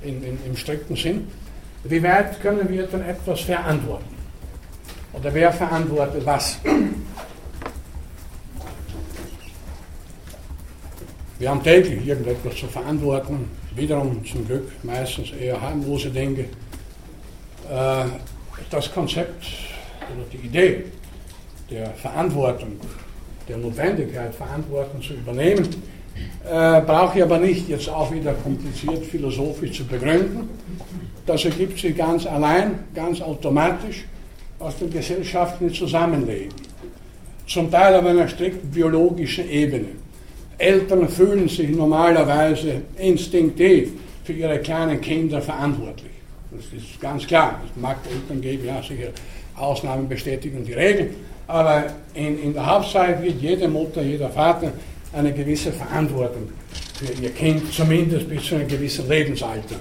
in, in, im strikten Sinn, wie weit können wir denn etwas verantworten? Oder wer verantwortet was? Wir haben täglich irgendetwas zu verantworten, wiederum zum Glück meistens eher harmlose Dinge. Äh, das Konzept oder die Idee der Verantwortung, der Notwendigkeit, Verantwortung zu übernehmen, äh, brauche ich aber nicht jetzt auch wieder kompliziert philosophisch zu begründen. Das ergibt sich ganz allein, ganz automatisch aus dem gesellschaftlichen Zusammenleben. Zum Teil auf einer strikt biologischen Ebene. Eltern fühlen sich normalerweise instinktiv für ihre kleinen Kinder verantwortlich. Das ist ganz klar. Es mag Eltern geben, ja sicher, Ausnahmen bestätigen die Regel. Aber in, in der Hauptzeit wird jede Mutter, jeder Vater eine gewisse Verantwortung für ihr Kind, zumindest bis zu einem gewissen Lebensalter,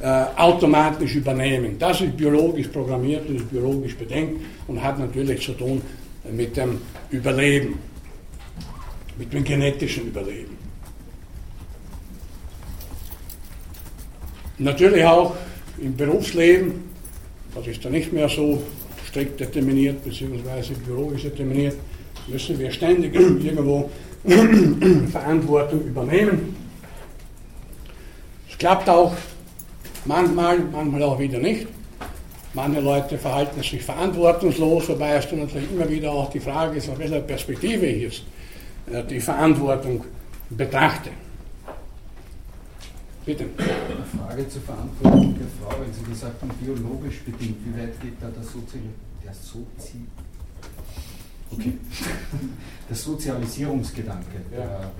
äh, automatisch übernehmen. Das ist biologisch programmiert, das ist biologisch bedenkt und hat natürlich zu tun mit dem Überleben, mit dem genetischen Überleben. Natürlich auch im Berufsleben, das ist da nicht mehr so strikt determiniert bzw. biologisch determiniert, müssen wir ständig irgendwo [clears throat] Verantwortung übernehmen. Es klappt auch manchmal, manchmal auch wieder nicht. Manche Leute verhalten sich verantwortungslos, wobei es dann natürlich immer wieder auch die Frage ist, aus welcher Perspektive ich jetzt die Verantwortung betrachte. Bitte. Eine Frage zur Verantwortung der Frau, wenn Sie gesagt haben, biologisch bedingt, wie weit geht da der, Sozi der, Sozi okay. [laughs] der Sozialisierungsgedanke? Ja.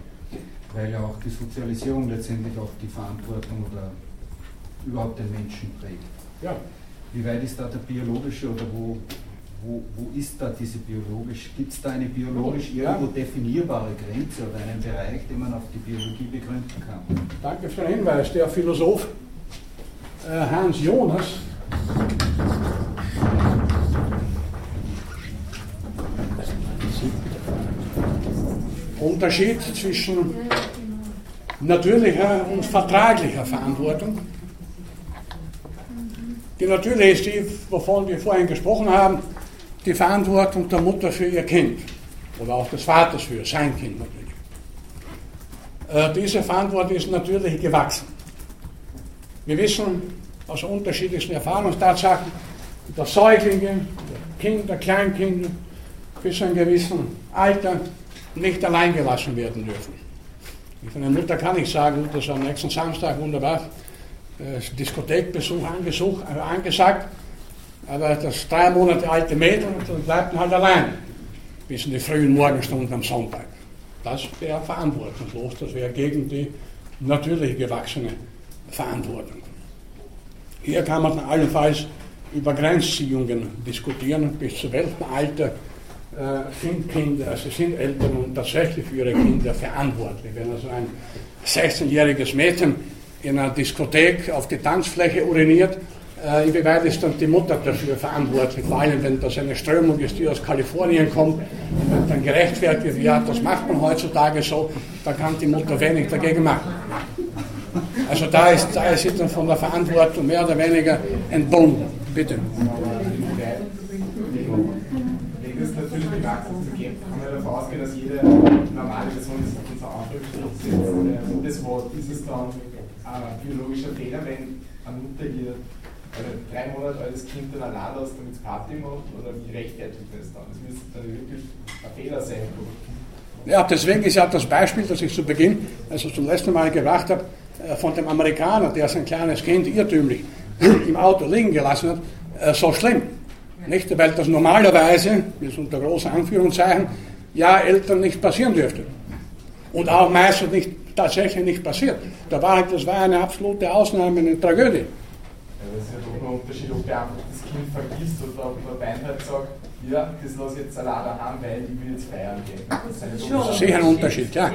Weil ja auch die Sozialisierung letztendlich auch die Verantwortung oder überhaupt den Menschen prägt. Ja. Wie weit ist da der biologische oder wo, wo, wo ist da diese biologisch, gibt es da eine biologisch irgendwo definierbare Grenze oder einen Bereich, den man auf die Biologie begründen kann? Danke für den Hinweis. Der Philosoph äh, Hans Jonas Unterschied zwischen natürlicher und vertraglicher Verantwortung. Die natürliche ist die, wovon wir vorhin gesprochen haben, die Verantwortung der Mutter für ihr Kind oder auch des Vaters für sein Kind natürlich. Äh, diese Verantwortung ist natürlich gewachsen. Wir wissen aus unterschiedlichsten Erfahrungstatsachen, dass Säuglinge, Kinder, Kleinkinder bis zu einem gewissen Alter nicht allein gelassen werden dürfen. Von der Mutter kann ich sagen, dass am nächsten Samstag wunderbar äh, Diskothekbesuch angesucht, äh, angesagt aber das drei Monate alte Mädel bleibt halt allein bis in die frühen Morgenstunden am Sonntag. Das wäre verantwortungslos, das wäre gegen die natürlich gewachsene Verantwortung. Hier kann man allenfalls über Grenzziehungen diskutieren, bis zu welchem Alter äh, sind Kinder, also sind Eltern tatsächlich für ihre Kinder verantwortlich. Wenn also ein 16-jähriges Mädchen in einer Diskothek auf die Tanzfläche uriniert, äh, inwieweit ist dann die Mutter dafür verantwortlich, vor allem wenn das eine Strömung ist, die aus Kalifornien kommt, wenn dann gerechtfertigt wird, ja, das macht man heutzutage so, dann kann die Mutter wenig dagegen machen. Also da ist, da ist sie dann von der Verantwortung mehr oder weniger entbunden. Bitte. Kann man davon ausgehen, dass jede normale Person ist unser Anführungsstrichen das Wort ist es dann ein biologischer Fehler, wenn eine Mutter hier ein drei Monate altes Kind dann allein lässt, damit es Party macht? Oder wie rechtfertigt das dann? Das müsste dann wirklich ein Fehler sein. Ja, deswegen ist ja das Beispiel, das ich zu Beginn, also zum letzten Mal gebracht habe, äh, von dem Amerikaner, der sein kleines Kind irrtümlich [clears throat] im Auto liegen gelassen hat, äh, so schlimm. Nicht? Weil das normalerweise, das unter großen Anführungszeichen, ja Eltern nicht passieren dürfte. Und auch meistens nicht, tatsächlich nicht passiert. Da war, das war eine absolute Ausnahme, eine Tragödie. Das ist ja doch ein Unterschied, ob der einfach das Kind vergisst oder ob der Beinheit sagt, ja, das lasse ich jetzt alleine haben, weil ich will jetzt feiern gehen. Das ist, ist sicher ein Unterschied, ja.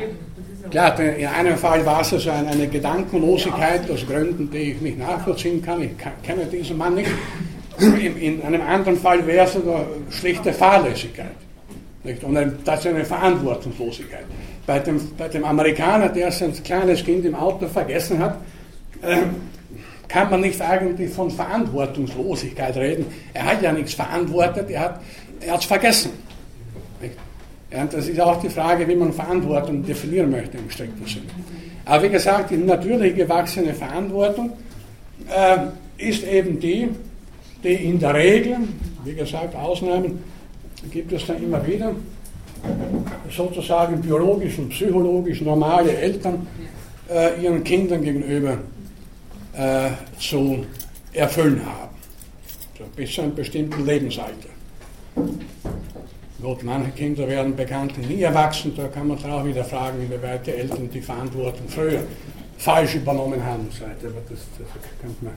Klar, in einem Fall war es also eine Gedankenlosigkeit aus Gründen, die ich nicht nachvollziehen kann. Ich kenne diesen Mann nicht. In einem anderen Fall wäre es eine schlichte Fahrlässigkeit. Nicht? Und das ist eine Verantwortungslosigkeit. Bei dem, bei dem Amerikaner, der sein kleines Kind im Auto vergessen hat, äh, kann man nicht eigentlich von Verantwortungslosigkeit reden. Er hat ja nichts verantwortet, er hat es vergessen. Ja, das ist auch die Frage, wie man Verantwortung definieren möchte im strikten Sinne. Aber wie gesagt, die natürlich gewachsene Verantwortung äh, ist eben die, die in der Regel, wie gesagt, Ausnahmen gibt es dann immer wieder, sozusagen biologisch und psychologisch normale Eltern äh, ihren Kindern gegenüber äh, zu erfüllen haben. So bis zu einem bestimmten Lebensalter. Gut, manche Kinder werden bekanntlich nie erwachsen, da kann man dann auch wieder fragen, inwieweit die Eltern die Verantwortung früher falsch übernommen haben. Aber das, das könnte man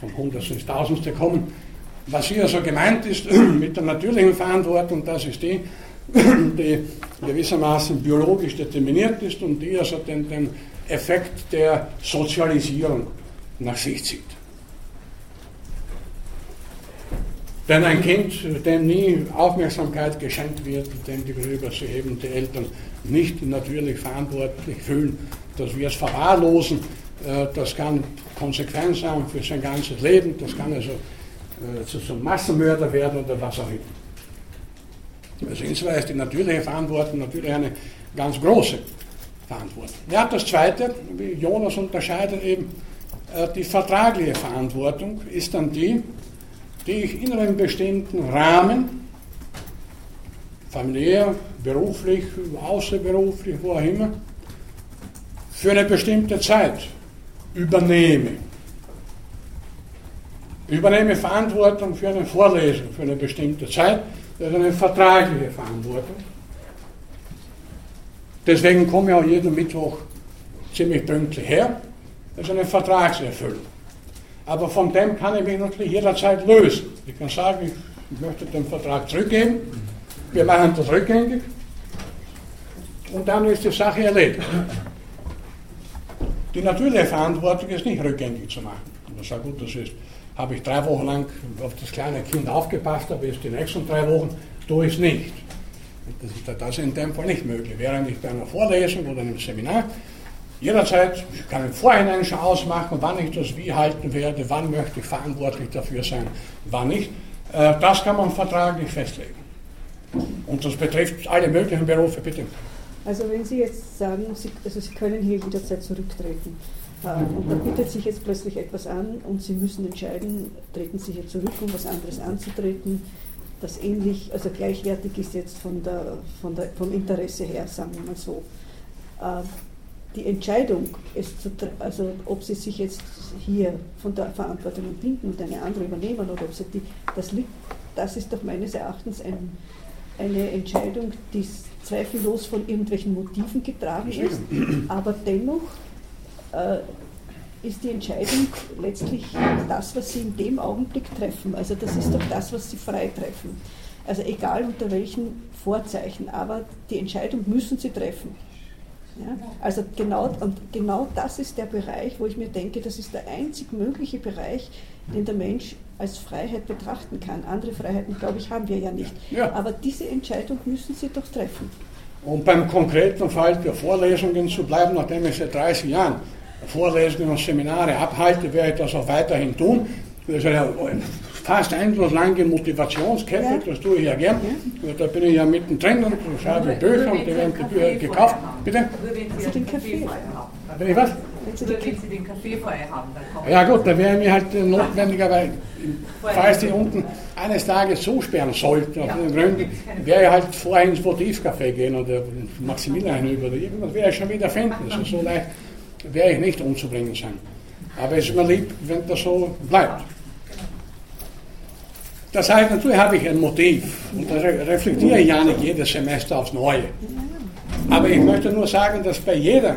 vom Hundertsten ins Tausendste kommen. Was hier also gemeint ist [clears throat] mit der natürlichen Verantwortung, das ist die, [clears throat] die gewissermaßen biologisch determiniert ist und die also den, den Effekt der Sozialisierung nach sich zieht. Denn ein Kind, dem nie Aufmerksamkeit geschenkt wird, dem die Eltern nicht natürlich verantwortlich fühlen, dass wir es verwahrlosen, äh, das kann Konsequenz haben für sein ganzes Leben, das kann also äh, zu einem Massenmörder werden oder was auch immer. Also insofern ist die natürliche Verantwortung natürlich eine ganz große Verantwortung. Ja, das Zweite, wie Jonas unterscheidet eben, die vertragliche Verantwortung ist dann die, die ich in einem bestimmten Rahmen, familiär, beruflich, außerberuflich, wo auch immer, für eine bestimmte Zeit übernehme. Übernehme Verantwortung für eine Vorlesung für eine bestimmte Zeit, das ist eine vertragliche Verantwortung. Deswegen komme ich auch jeden Mittwoch ziemlich pünktlich her. Ist eine Vertragserfüllung. Aber von dem kann ich mich natürlich jederzeit lösen. Ich kann sagen, ich möchte den Vertrag zurückgeben. Wir machen das rückgängig. Und dann ist die Sache erledigt. Die natürliche Verantwortung ist nicht rückgängig zu machen. Und ich sage, gut, das ist, habe ich drei Wochen lang auf das kleine Kind aufgepasst, aber jetzt die nächsten drei Wochen tue ich es nicht. Das ist, das ist in dem Fall nicht möglich. Während ich bei einer Vorlesung oder einem Seminar jederzeit, ich kann im Vorhinein schon ausmachen, wann ich das wie halten werde, wann möchte ich verantwortlich dafür sein, wann nicht. Äh, das kann man vertraglich festlegen. Und das betrifft alle möglichen Berufe, bitte. Also wenn Sie jetzt sagen, Sie, also Sie können hier jederzeit zurücktreten äh, und dann bietet sich jetzt plötzlich etwas an und Sie müssen entscheiden, treten Sie hier zurück, um was anderes anzutreten, das ähnlich, also gleichwertig ist jetzt von der, von der, vom Interesse her, sagen wir mal so. Die Entscheidung, zu, also ob sie sich jetzt hier von der Verantwortung entbinden und eine andere übernehmen oder ob sie die, das liegt, das ist doch meines Erachtens ein, eine Entscheidung, die zweifellos von irgendwelchen Motiven getragen ist, aber dennoch äh, ist die Entscheidung letztlich das, was sie in dem Augenblick treffen. Also das ist doch das, was sie frei treffen. Also egal unter welchen Vorzeichen, aber die Entscheidung müssen sie treffen. Ja? Also genau, und genau das ist der Bereich, wo ich mir denke, das ist der einzig mögliche Bereich, den der Mensch als Freiheit betrachten kann. Andere Freiheiten, glaube ich, haben wir ja nicht. Ja. Aber diese Entscheidung müssen Sie doch treffen. Um beim konkreten Fall der Vorlesungen zu bleiben, nachdem ich seit 30 Jahren Vorlesungen und Seminare abhalte, werde ich das auch weiterhin tun. Das ist ja fast endlos lange Motivationskette, ja. das tue ich ja gern. Ja. Da bin ich ja mittendrin und schreibe Bücher und die werden gekauft. Bitte? Wenn Sie den Kaffee haben. Wenn ich was? Wenn Sie den Kaffee vorher haben, dann kommen Ja gut, da wäre mir halt notwendigerweise, falls die unten eines Tages zusperren sollten, aus den Gründen, wäre ich halt vorher ins Votivcafé gehen oder Maximilian [laughs] hinüber oder irgendwas, wäre ich schon wieder finden. Also so leicht wäre ich nicht umzubringen sein. Aber es ist mir lieb, wenn das so bleibt. Das heißt, natürlich habe ich ein Motiv und das reflektiere ich ja nicht jedes Semester aufs Neue. Aber ich möchte nur sagen, dass bei, jeder,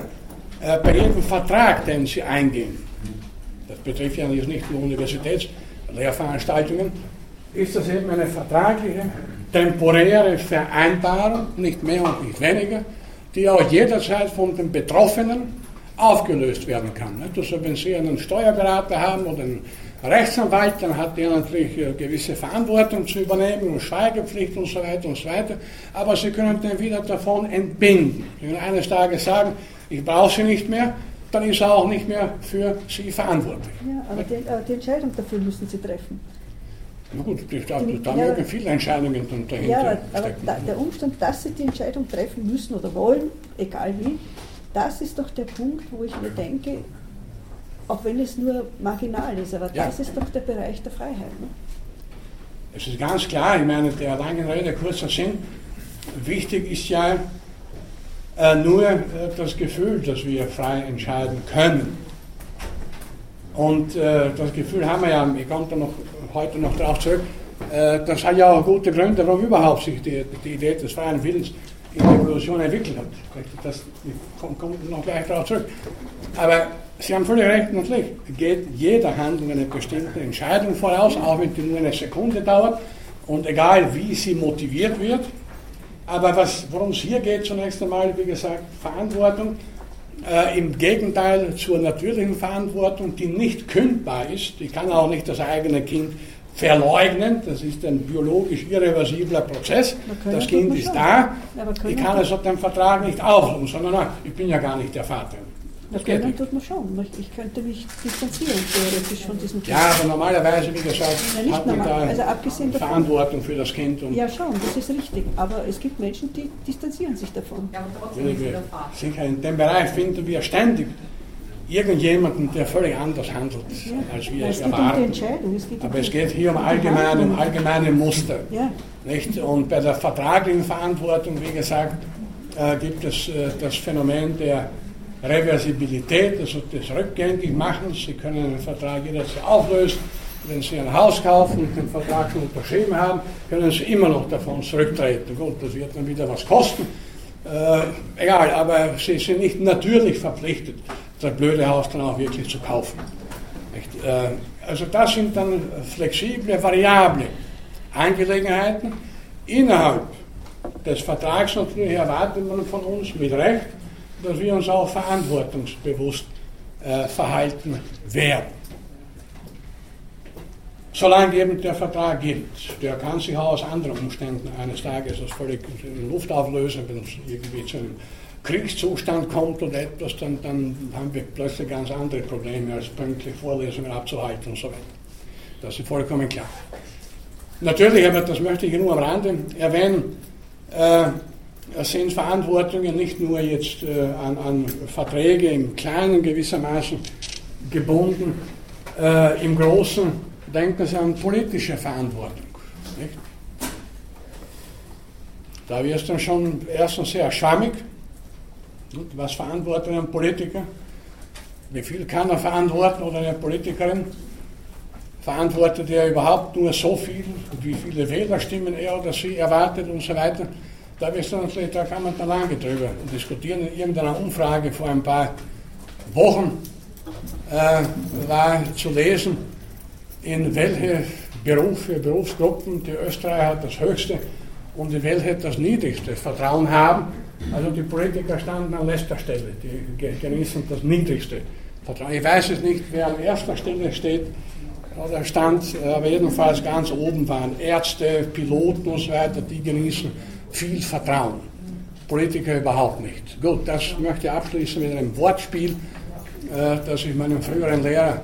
äh, bei jedem Vertrag, den Sie eingehen, das betrifft ja nicht die Universitätslehrveranstaltungen, ist das eben eine vertragliche, temporäre Vereinbarung, nicht mehr und nicht weniger, die auch jederzeit von den Betroffenen aufgelöst werden kann. Also wenn Sie einen Steuerberater haben oder einen Rechtsanwalt, dann hat der natürlich eine gewisse Verantwortung zu übernehmen und Schweigepflicht und so weiter und so weiter. Aber Sie können den wieder davon entbinden. Sie können eines Tages sagen, ich brauche Sie nicht mehr, dann ist er auch nicht mehr für Sie verantwortlich. Ja, aber die, aber die Entscheidung dafür müssen Sie treffen. Na gut, da, da ja, mögen viele Entscheidungen dahinter Ja, aber, aber da, der Umstand, dass Sie die Entscheidung treffen müssen oder wollen, egal wie, das ist doch der Punkt, wo ich mir denke, auch wenn es nur marginal ist, aber ja. das ist doch der Bereich der Freiheit. Ne? Es ist ganz klar, ich meine, der langen Rede, kurzer Sinn, wichtig ist ja äh, nur äh, das Gefühl, dass wir frei entscheiden können. Und äh, das Gefühl haben wir ja, ich komme da noch heute noch darauf zurück, äh, das hat ja auch gute Gründe, warum überhaupt sich die, die Idee des freien Willens in der Evolution entwickelt hat. Das kommt noch gleich darauf zurück. Aber Sie haben völlig recht, natürlich geht jeder Handlung eine bestimmte Entscheidung voraus, auch wenn die nur eine Sekunde dauert und egal wie sie motiviert wird. Aber worum es hier geht, zunächst einmal, wie gesagt, Verantwortung. Äh, Im Gegenteil zur natürlichen Verantwortung, die nicht kündbar ist. Ich kann auch nicht das eigene Kind verleugnen. Das ist ein biologisch irreversibler Prozess. Das Kind ist da. Ich kann also den Vertrag nicht auflösen, sondern na, ich bin ja gar nicht der Vater. Das können tut man schon. Ich könnte mich distanzieren theoretisch von diesem Kind. Ja, aber normalerweise, wie gesagt, ja, hat man da also abgesehen Verantwortung davon, für das Kind. ja, schon, das ist richtig. Aber es gibt Menschen, die distanzieren sich davon. Ja, aber trotzdem ist der Vater. Sicher, in dem Bereich finden wir ständig irgendjemanden, der völlig anders handelt, ja. als wir es, erwarten. Um es Aber es geht hier um allgemeine, um allgemeine Muster. Ja. Nicht? Und bei der vertraglichen Verantwortung, wie gesagt, äh, gibt es äh, das Phänomen der Reversibilität, also des Rückgängigmachens. Sie können einen Vertrag jederzeit auflösen. Wenn Sie ein Haus kaufen und den Vertrag schon unterschrieben haben, können Sie immer noch davon zurücktreten. Gut, das wird dann wieder was kosten. Äh, egal, aber Sie sind nicht natürlich verpflichtet, das blöde Haus dann auch wirklich zu kaufen. Äh, also das sind dann flexible, variable Angelegenheiten. Innerhalb des Vertrags natürlich erwartet man von uns mit Recht, dass wir uns auch verantwortungsbewusst äh, verhalten werden. Solange eben der Vertrag gilt. Der kann sich auch aus anderen Umständen eines Tages als völlig in Luft auflösen, wenn es irgendwie zu einem Kriegszustand kommt oder etwas, dann, dann haben wir plötzlich ganz andere Probleme, als pünktlich Vorlesungen abzuhalten und so weiter. Das ist vollkommen klar. Natürlich, aber das möchte ich nur am Rande erwähnen, äh, sind Verantwortungen nicht nur jetzt äh, an, an, Verträge im Kleinen gewissermaßen gebunden, äh, im Großen denken Sie an politische Verantwortung. Nicht? Da wird es dann schon erstens sehr schwammig. Was verantwortet ein Politiker? Wie viel kann er verantworten oder eine Politikerin? Verantwortet er überhaupt nur so viel? Wie viele Wählerstimmen er oder sie erwartet und so weiter? Da, da kann man dann lange drüber diskutieren. In irgendeiner Umfrage vor ein paar Wochen äh, war zu lesen, in welche Berufe, Berufsgruppen die Österreicher das höchste und in welche das niedrigste Vertrauen haben. Also die Politiker standen an letzter Stelle, die genießen das niedrigste Vertrauen. Ich weiß es nicht, wer an erster Stelle steht oder stand, aber jedenfalls ganz oben waren Ärzte, Piloten und so weiter, die genießen viel Vertrauen. Politiker überhaupt nicht. Gut, das möchte ich abschließen mit einem Wortspiel, äh, das ich meinem früheren Lehrer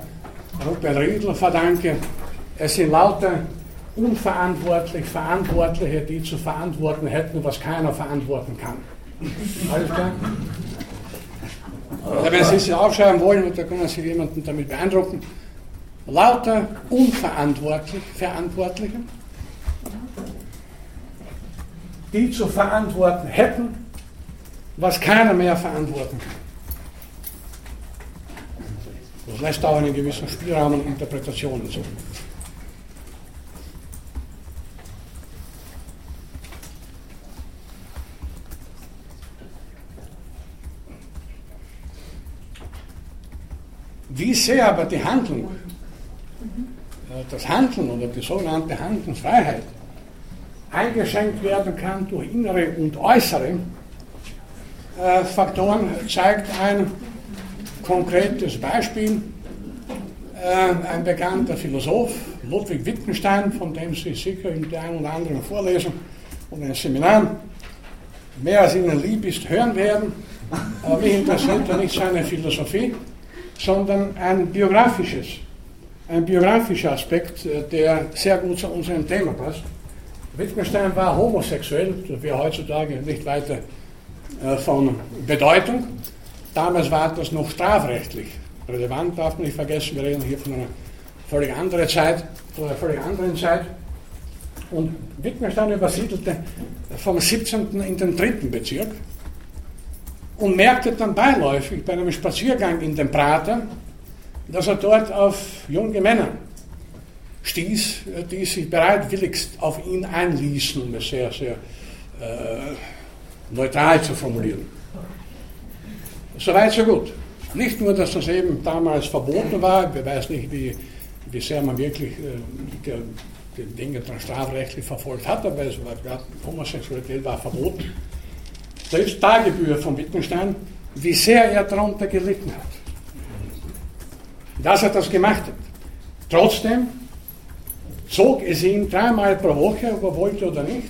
Rupert Riedl verdanke. Es sind lauter unverantwortlich Verantwortliche, die zu verantworten hätten, was keiner verantworten kann. Alles klar? Ja, wenn Sie es aufschreiben wollen, da können Sie jemanden damit beeindrucken, lauter unverantwortlich Verantwortliche, die zu verantworten hätten, was keiner mehr verantworten kann. Das lässt auch einen gewissen Spielraum und Interpretationen zu. Wie sehr aber die Handlung, äh, das Handeln oder die sogenannte Handlungsfreiheit eingeschränkt werden kann durch innere und äußere äh, Faktoren, zeigt ein konkretes Beispiel. Äh, ein bekannter Philosoph, Ludwig Wittgenstein, von dem Sie sicher in der einen oder anderen Vorlesung und in Seminaren mehr als Ihnen lieb ist, hören werden. Aber mich interessiert ja nicht seine Philosophie, sondern ein biografisches, ein biografischer Aspekt, äh, der sehr gut zu unserem Thema passt. Wittgenstein war homosexuell, das wäre heutzutage nicht weiter äh, von Bedeutung. Damals war das noch strafrechtlich relevant, darf man nicht vergessen, wir reden hier von einer völlig anderen Zeit, von einer völlig anderen Zeit. Und Wittgenstein übersiedelte vom 17. in den 3. Bezirk und merkte dann beiläufig bei einem Spaziergang in den Prater, dass er dort auf junge Männer stieß, die sich bereitwilligst auf ihn einließen, um es sehr, sehr äh, neutral zu formulieren. Soweit, so gut. Nicht nur, dass das eben damals verboten war, ich weiß nicht, wie, wie sehr man wirklich äh, die, die Dinge dann strafrechtlich verfolgt hat, aber es war, ja, Homosexualität war verboten. Da ist Tagebücher von Wittgenstein, wie sehr er darunter gelitten hat. Dass er das gemacht hat. Trotzdem zog es ihn dreimal pro Woche, ob er wollte oder nicht,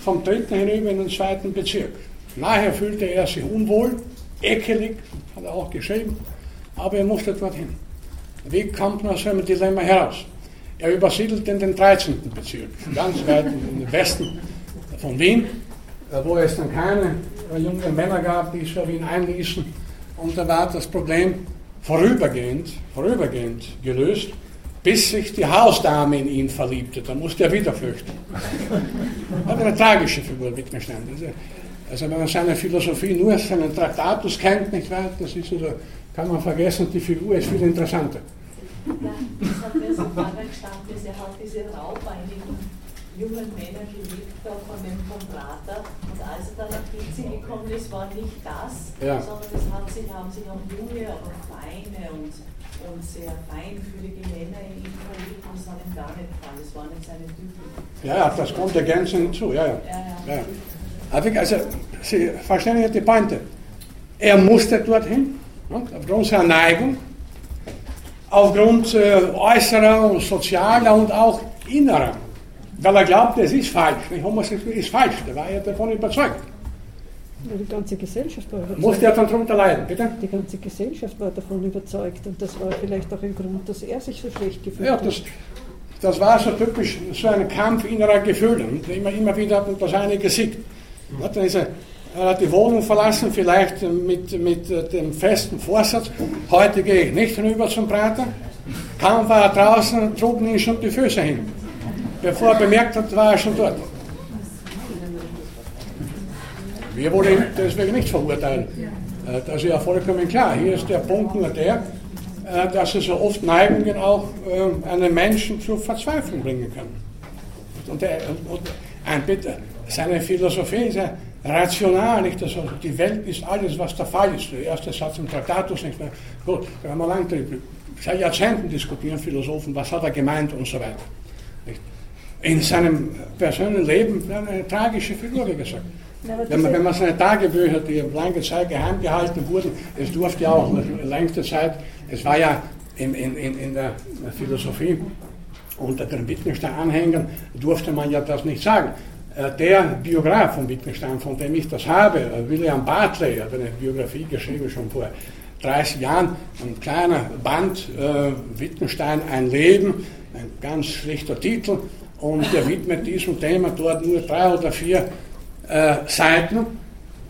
vom dritten hinüber in den zweiten Bezirk. Nachher fühlte er sich unwohl, ekelig, hat er auch geschrieben, aber er musste dorthin. Wie kommt man aus einem Dilemma heraus? Er übersiedelt in den 13. Bezirk, ganz weit im Westen von Wien, wo es dann keine jungen Männer gab, die sich auf ihn einließen. Und da war das Problem vorübergehend, vorübergehend gelöst, bis sich die Hausdame in ihn verliebte. Da musste er wieder flüchten. War eine tragische Figur, Wittgenstein. Also wenn man seine Philosophie nur seinen Traktatus kennt, nicht wahr, das ist also, kann man vergessen, die Figur ist viel interessanter. Ja, das hat mir so gestanden, er hat diese Raubeinigung jungen Männer gelebt da von dem von Prater. Und als er dann nach Gizzi gekommen ist, war nicht das, ja. sondern es hat sich, haben sich auch junge, aber feine und, und sehr feinfühlige Männer in ihm verliebt und es hat ihm gar nicht gefallen. Das war nicht seine Typen. Ja, ja, das kommt ergänzend hinzu, ja, ja. ja, ja. ja. Also, Sie verstehen ja die Pointe. Er musste dorthin, ne, aufgrund seiner Neigung, aufgrund äh, äußerer und sozialer und auch innerer weil er glaubt, es ist falsch. Homosexualität ist falsch. Der war ja davon überzeugt. Die ganze Gesellschaft war überzeugt. Musste er dann darunter leiden, bitte? Die ganze Gesellschaft war davon überzeugt und das war vielleicht auch ein Grund, dass er sich so schlecht gefühlt hat. Ja, das, das war so typisch, so ein Kampf innerer Gefühle. Und immer, immer wieder hat das eine gesiegt. Dann ist er, er hat die Wohnung verlassen, vielleicht mit, mit dem festen Vorsatz, heute gehe ich nicht rüber zum Prater. Kaum war er draußen, trugen ihn schon die Füße hin. Bevor er bemerkt hat, war er schon dort. Wir wollen ihn deswegen nicht verurteilen. Äh, das ist ja vollkommen klar. Hier ist der Punkt nur der, äh, dass es so oft Neigungen auch äh, einen Menschen zur Verzweiflung bringen können. Und, der, und ein Bitte, seine Philosophie ist ja rational, nicht? Also die Welt ist alles, was der Fall ist. Der erste Satz im Traktatus nicht mehr. Gut, da haben wir lang seit Jahrzehnten diskutieren Philosophen, was hat er gemeint und so weiter. Nicht? in seinem persönlichen Leben eine tragische Figur, wie gesagt. Wenn man, wenn man seine Tagebücher, die lange Zeit geheim gehalten wurden, es durfte ja auch längste Zeit, es war ja in, in, in der Philosophie unter den Wittgenstein-Anhängern, durfte man ja das nicht sagen. Äh, der Biograf von Wittgenstein, von dem ich das habe, äh, William Bartley, hat eine Biografie geschrieben schon vor 30 Jahren, ein kleiner Band, äh, Wittgenstein, ein Leben, ein ganz schlichter Titel, und er widmet diesem Thema dort nur drei oder vier äh, Seiten.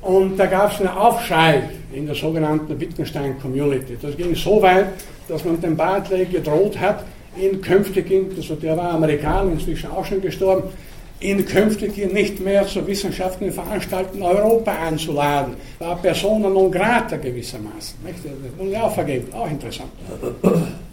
Und da gab es einen Aufschrei in der sogenannten Wittgenstein Community. Das ging so weit, dass man dem Bartley gedroht hat, ihn künftig, also der war Amerikaner, inzwischen auch schon gestorben, ihn künftig nicht mehr zu wissenschaftlichen Veranstaltungen Europa einzuladen. War persona non grata gewissermaßen. Nicht? Das ich auch vergeben, auch interessant.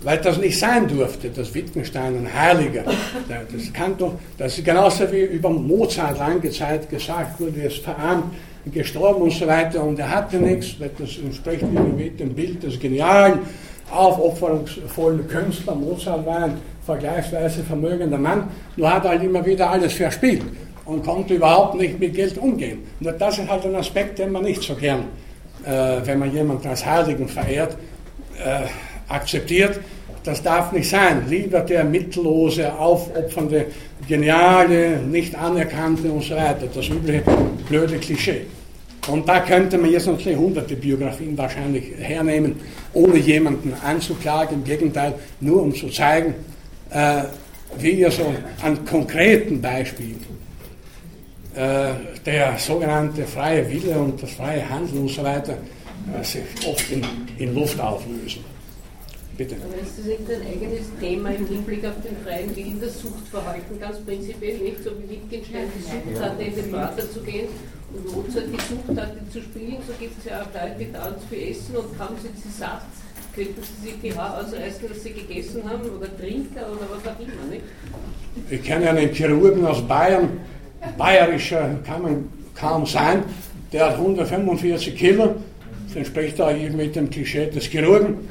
Weil das nicht sein durfte, dass Wittgenstein ein Heiliger. Das, kann doch, das ist genauso wie über Mozart lange Zeit gesagt wurde, er ist verarmt, gestorben und so weiter und er hatte nichts, das entspricht dem Bild des genialen, aufopferungsvollen Künstler. Mozart war vergleichsweise vermögender Mann, nur hat er halt immer wieder alles verspielt und konnte überhaupt nicht mit Geld umgehen. Nur das ist halt ein Aspekt, den man nicht so gern, äh, wenn man jemanden als Heiligen verehrt, äh, akzeptiert. Das darf nicht sein. Lieber der mittellose, aufopfernde, geniale, nicht anerkannte und so weiter. Das übliche blöde Klischee. Und da könnte man jetzt natürlich hunderte Biografien wahrscheinlich hernehmen, ohne jemanden anzuklagen. Im Gegenteil, nur um zu zeigen, äh, wie wir so an konkreten Beispielen äh, der sogenannte freie Wille und das freie Handeln und so weiter äh, sich oft in, in Luft auflösen. Bitte. Aber ist das nicht ein eigenes Thema im Hinblick auf den freien Willen, das Suchtverhalten ganz prinzipiell nicht, so wie Wittgenstein die Sucht hatte, in den Vater zu gehen und Mozart die Sucht hatte zu spielen, so gibt es ja auch Leute, die dauernd viel essen und kaum sind sie satt, könnten Sie sich die Haare ausreißen, dass Sie gegessen haben oder trinken oder was auch immer, nicht? Ich kenne einen Chirurgen aus Bayern, bayerischer kann man kaum sein, der hat 145 Kilo, das entspricht da mit dem Klischee des Chirurgen.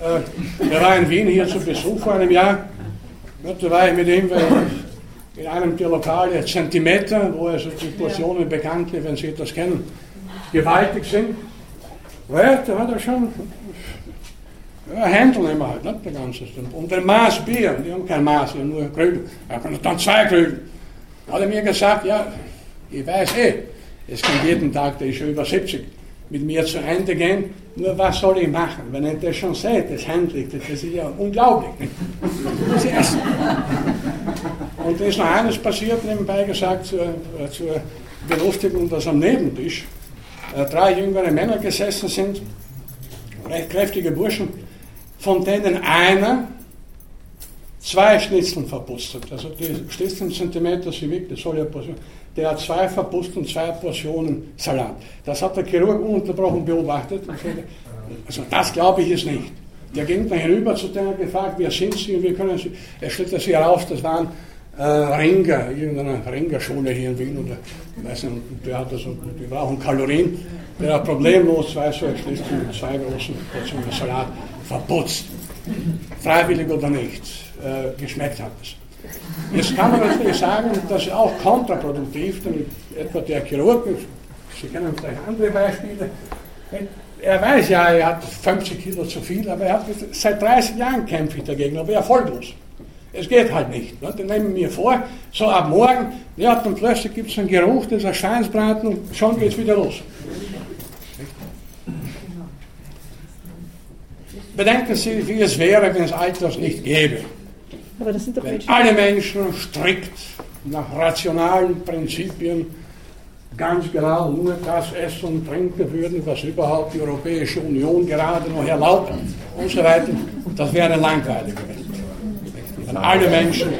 Äh, der war in Wien hier zu Besuch vor einem Jahr. da war ich mit ihm in einem der Lokale Zentimeter, wo also die Portionen bekannt, wenn Sie das kennen, gewaltig sind. Ja, da hat er schon ja, Händel nehmen halt, nicht der ganze Stimmt. Und ein Maß Bier, die haben kein Maß, die haben nur Krügel. Er kann dann zwei Krügel. Hat er mir gesagt, ja, ich weiß eh, es kann jeden Tag, der ist schon über 70, mit mir zu Ende gehen. Nur was soll ich machen, wenn ich das schon sehe, das Handlich, das ist ja unglaublich. Das ist. Und da ist noch eines passiert, nebenbei gesagt, zur, zur Belustigung, dass am Nebentisch äh, drei jüngere Männer gesessen sind, recht kräftige Burschen, von denen einer zwei Schnitzeln verputzt hat. Also die Schnitzeln Zentimeter sind weg, das soll ja passieren. Der hat zwei verputzt und zwei Portionen Salat. Das hat der Chirurg ununterbrochen beobachtet. Also das glaube ich ist nicht. Der ging dann hinüber zu denen gefragt, wer sind Sie und wie können Sie. Er stellte sich heraus, das waren äh, Ringer, irgendeine Ringerschule hier in Wien oder weiß nicht, der hat also, die brauchen Kalorien. Der hat problemlos zwei so Schnitzel mit zwei großen Portionen Salat verputzt. Freiwillig oder nicht, äh, geschmeckt hat es. Jetzt kann man natürlich sagen, das ist auch kontraproduktiv, denn etwa der Chirurg, Sie kennen vielleicht andere Beispiele, er weiß ja, er hat 50 Kilo zu viel, aber er hat seit 30 Jahren kämpfe ich dagegen, aber erfolglos. Es geht halt nicht. Ne? Dann nehmen wir vor, so ab morgen, ja, dann plötzlich gibt es einen Geruch, das Schweinsbraten und schon geht es wieder los. Bedenken Sie, wie es wäre, wenn es Alters nicht gäbe. Aber das sind doch wenn Menschen. alle Menschen strikt nach rationalen Prinzipien ganz genau nur das essen und trinken würden, was überhaupt die Europäische Union gerade noch erlaubt und so weiter, das wäre eine langweilige Welt. Wenn alle Menschen,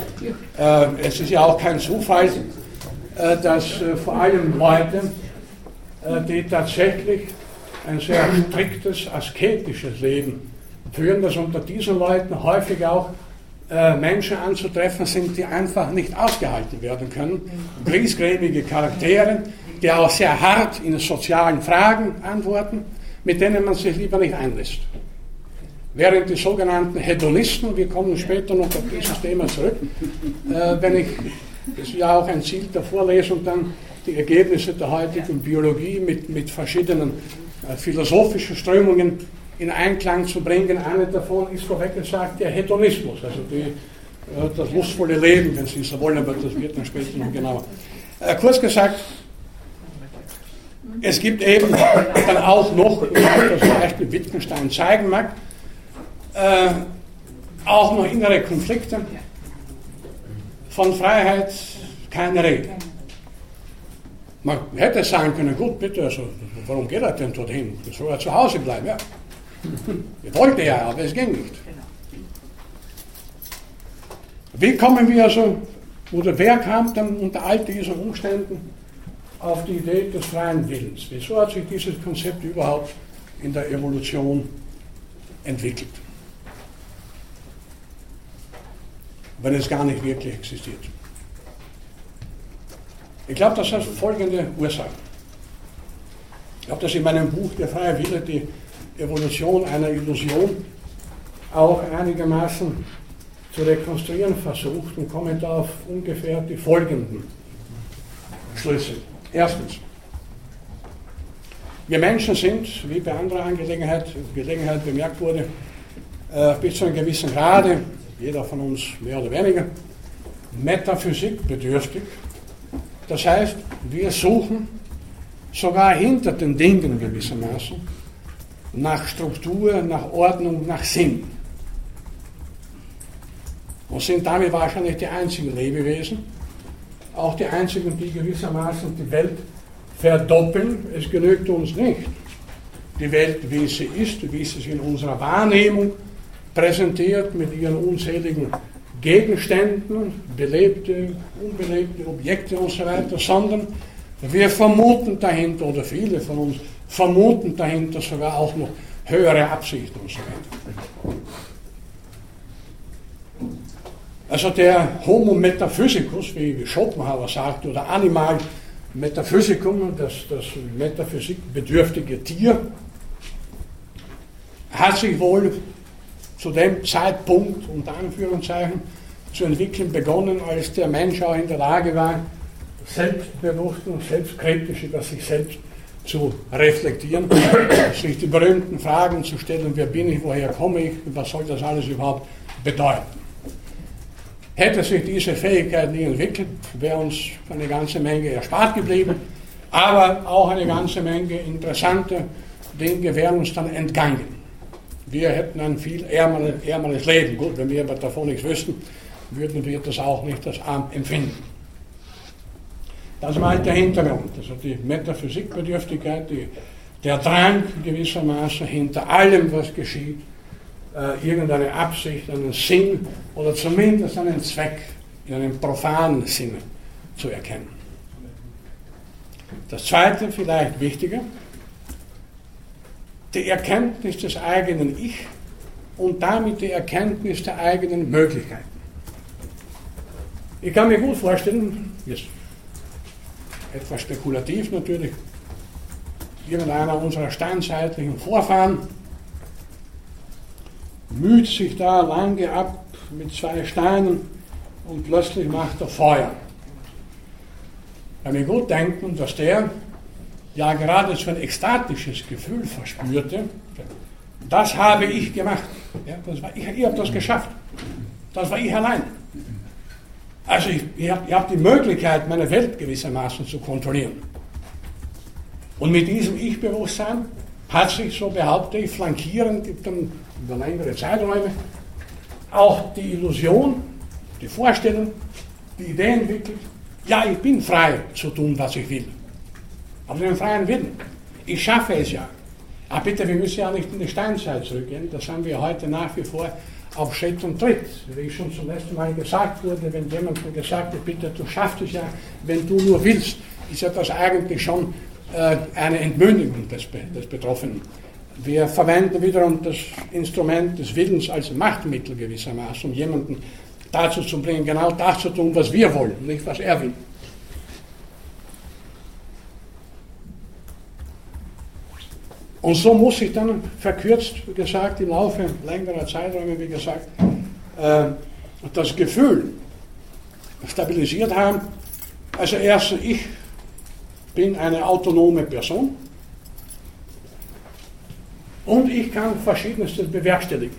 äh, es ist ja auch kein Zufall, äh, dass äh, vor allem Leute, äh, die tatsächlich ein sehr striktes, asketisches Leben führen, dass unter diesen Leuten häufig auch äh, Menschen anzutreffen sind, die einfach nicht ausgehalten werden können. Griesgrämige Charaktere, die auch sehr hart in sozialen Fragen antworten, mit denen man sich lieber nicht einlässt. Während die sogenannten Hedonisten, wir kommen später noch auf dieses Thema zurück, äh, wenn ich, das ist ja auch ein Ziel der Vorlesung, dann die Ergebnisse der heutigen Biologie mit, mit verschiedenen äh, philosophischen Strömungen in Einklang zu bringen. Eine davon ist vorweg gesagt der Hedonismus, also die, äh, das lustvolle Leben, wenn Sie so wollen, aber das wird dann später noch genauer. Äh, kurz gesagt, es gibt eben dann auch noch, das Beispiel Wittgenstein zeigen mag, äh, auch noch innere Konflikte. Von Freiheit keine Rede. Man hätte sagen können, gut, bitte, also, warum geht er denn dorthin? Soll er zu Hause bleiben? Ja. Er wollte ja, aber es ging nicht. Wie kommen wir also, oder wer kam dann unter all diesen Umständen auf die Idee des freien Willens? Wieso hat sich dieses Konzept überhaupt in der Evolution entwickelt? Wenn es gar nicht wirklich existiert. Ich glaube, das hat folgende Ursachen. Ich habe das in meinem Buch Der freie Wille, die Evolution einer Illusion, auch einigermaßen zu rekonstruieren versucht und komme da auf ungefähr die folgenden Schlüsse. Erstens, wir Menschen sind, wie bei anderer Angelegenheit, Gelegenheit bemerkt wurde, äh, bis zu einem gewissen Grade, jeder von uns mehr oder weniger, metaphysikbedürftig. Das heißt, wir suchen sogar hinter den Dingen gewissermaßen nach Struktur, nach Ordnung, nach Sinn. Und sind damit wahrscheinlich die einzigen Lebewesen, auch die einzigen, die gewissermaßen die Welt verdoppeln. Es genügt uns nicht, die Welt, wie sie ist, wie sie sich in unserer Wahrnehmung präsentiert, mit ihren unzähligen Gegenständen, belebte, unbelebte Objekte und so weiter, sondern wir vermuten dahinter, oder viele von uns vermuten dahinter sogar auch noch höhere Absichten und so weiter. Also der Homo metaphysicus, wie Schopenhauer sagte, oder Animal Metaphysicum, das, das metaphysikbedürftige Tier, hat sich wohl zu dem Zeitpunkt, unter Anführungszeichen, zu entwickeln begonnen, als der Mensch auch in der Lage war, selbstbewusst und selbstkritisch über sich selbst zu reflektieren, [clears throat] sich die berühmten Fragen zu stellen, wer bin ich, woher komme ich, was soll das alles überhaupt bedeuten. Hätte sich diese Fähigkeit nie entwickelt, wäre uns eine ganze Menge erspart geblieben, aber auch eine ganze Menge interessante Dinge wären uns dann entgangen. Wir hätten ein viel ärmeres Leben. Gut, wenn wir aber davon nichts wüssten, würden wir das auch nicht als arm empfinden. Das war halt der Hintergrund, also die Metaphysikbedürftigkeit, die, der Drang gewissermaßen hinter allem, was geschieht, äh, irgendeine Absicht, einen Sinn oder zumindest einen Zweck in einem profanen Sinne zu erkennen. Das zweite, vielleicht wichtiger, die Erkenntnis des eigenen Ich und damit die Erkenntnis der eigenen Möglichkeiten. Ich kann mir gut vorstellen, jetzt etwas spekulativ natürlich, irgendeiner unserer steinzeitlichen Vorfahren müht sich da lange ab mit zwei Steinen und plötzlich macht er Feuer. Kann mir gut denken, dass der ja geradezu ein ekstatisches Gefühl verspürte. Das habe ich gemacht. Ja, das war, ich ich habe das geschafft. Das war ich allein. Also ich, ich habe hab die Möglichkeit, meine Welt gewissermaßen zu kontrollieren. Und mit diesem Ich-Bewusstsein hat sich, so behaupte ich, flankierend über längere Zeiträume auch die Illusion, die Vorstellung, die Idee entwickelt, ja, ich bin frei zu tun, was ich will. Aber den freien Willen. Ich schaffe es ja. Aber bitte, wir müssen ja nicht in die Steinzeit zurückgehen. Das haben wir heute nach wie vor auf Schritt und Tritt. Wie schon zum letzten Mal gesagt wurde, wenn jemand gesagt hat, bitte, du schaffst es ja, wenn du nur willst, ist ja das eigentlich schon äh, eine Entmündigung des, des Betroffenen. Wir verwenden wiederum das Instrument des Willens als Machtmittel gewissermaßen, um jemanden dazu zu bringen, genau das zu tun, was wir wollen, nicht was er will. Und so muss sich dann verkürzt, gesagt, im Laufe längerer Zeiträume, wie gesagt, äh, das Gefühl stabilisiert haben. Also erstens, ich bin eine autonome Person und ich kann Verschiedenstes bewerkstelligen.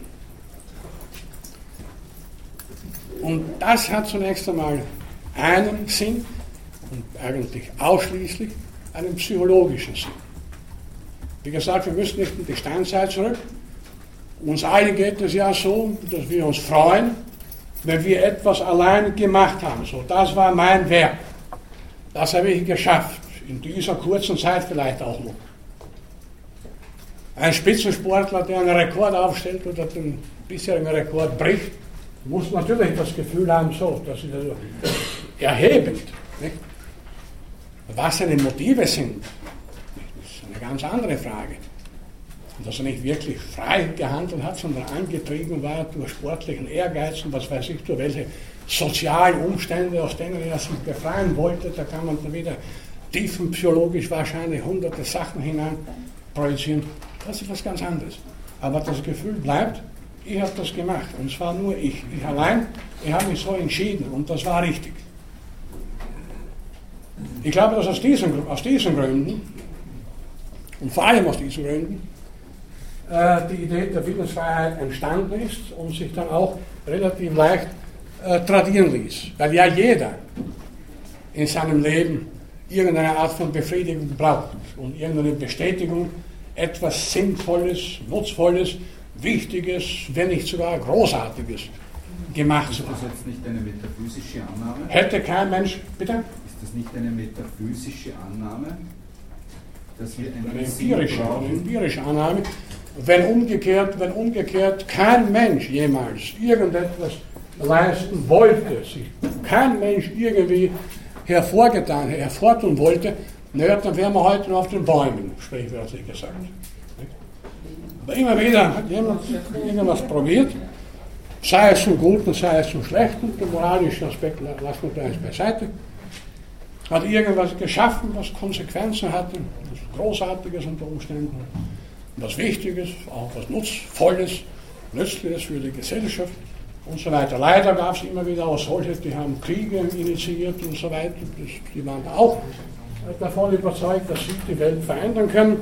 Und das hat zunächst einmal einen Sinn und eigentlich ausschließlich einen psychologischen Sinn. Wie gesagt, wir müssen nicht in die Steinzeit zurück. Uns allen geht es ja so, dass wir uns freuen, wenn wir etwas allein gemacht haben. So, das war mein Werk. Das habe ich geschafft. In dieser kurzen Zeit vielleicht auch noch. Ein Spitzensportler, der einen Rekord aufstellt oder den bisherigen Rekord bricht, muss natürlich das Gefühl haben, so, das ist also erhebend. Nicht? Was seine Motive sind, eine ganz andere Frage. Und dass er nicht wirklich frei gehandelt hat, sondern angetrieben war durch sportlichen Ehrgeiz und was weiß ich, durch welche sozialen Umstände, aus denen er sich befreien wollte, da kann man dann wieder tiefenpsychologisch wahrscheinlich hunderte Sachen hinein projizieren. Das ist was ganz anderes. Aber das Gefühl bleibt, ich habe das gemacht. Und zwar nur ich. Ich allein, ich habe mich so entschieden und das war richtig. Ich glaube, dass aus diesen, aus diesen Gründen, und vor allem aus diesen Gründen, äh, die Idee der Willensfreiheit entstanden ist und sich dann auch relativ leicht äh, tradieren ließ. Weil ja jeder in seinem Leben irgendeine Art von Befriedigung braucht und irgendeine Bestätigung, etwas Sinnvolles, Nutzvolles, Wichtiges, wenn nicht sogar Großartiges gemacht zu haben. Ist das jetzt nicht eine metaphysische Annahme? Hätte kein Mensch, bitte? Ist das nicht eine metaphysische Annahme? Dass wir eine empirische, empirische Annahme. Wenn umgekehrt, wenn umgekehrt kein Mensch jemals irgendetwas leisten wollte, sich kein Mensch irgendwie hervorgetan, hervortun wollte, naja, dann wären wir heute noch auf den Bäumen, sprichwörtlich gesagt. Aber immer wieder hat jemand irgendwas probiert, sei es zum Guten, sei es zum Schlechten, den moralischen Aspekt lassen wir gleich beiseite, hat irgendwas geschaffen, was Konsequenzen hatte, was Großartiges unter Umständen, was Wichtiges, auch was Nutzvolles, Nützliches für die Gesellschaft und so weiter. Leider gab es immer wieder auch solche, die haben Kriege initiiert und so weiter, die waren auch davon überzeugt, dass sie die Welt verändern können.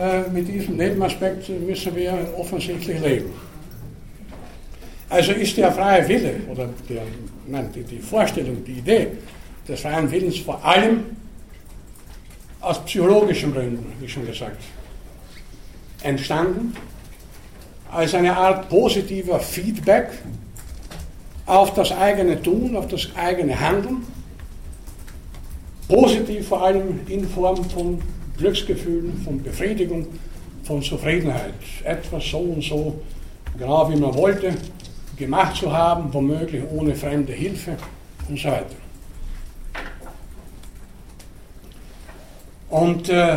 Äh, mit diesem Nebenaspekt müssen wir offensichtlich leben. Also ist der freie Wille oder der, nein, die, die Vorstellung, die Idee des freien Willens vor allem aus psychologischen Gründen, wie schon gesagt, entstanden, als eine Art positiver Feedback auf das eigene Tun, auf das eigene Handeln Positiv vor allem in Form von Glücksgefühlen, von Befriedigung, von Zufriedenheit. Etwas so und so genau wie man wollte, gemacht zu haben, womöglich ohne fremde Hilfe und so weiter. Und äh,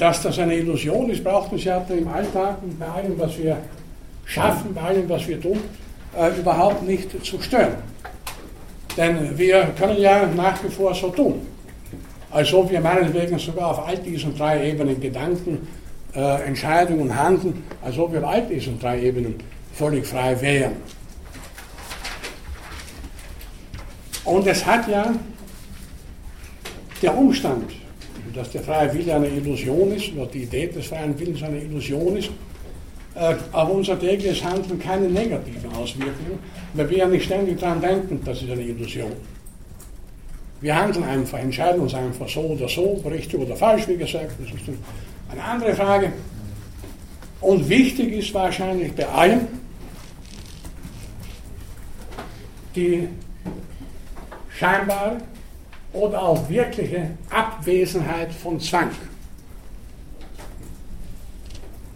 dass das eine Illusion ist, braucht uns ja im Alltag und bei allem, was wir schaffen, bei allem, was wir tun, äh, überhaupt nicht zu stören. Denn wir können ja nach wie vor so tun, als ob wir meinetwegen sogar auf all diesen drei Ebenen Gedanken, äh, Entscheidungen handeln, als ob wir auf all diesen drei Ebenen völlig frei wären. Und es hat ja der Umstand, dass der freie Wille eine Illusion ist, oder die Idee des freien Willens eine Illusion ist, äh, auf unser tägliches Handeln keine negativen Auswirkungen, weil wir ja nicht ständig daran denken, das ist eine Illusion. Wir handeln einfach, entscheiden uns einfach so oder so, richtig oder falsch, wie gesagt, das ist eine andere Frage. Und wichtig ist wahrscheinlich bei allem die scheinbare oder auch wirkliche Abwesenheit von Zwang.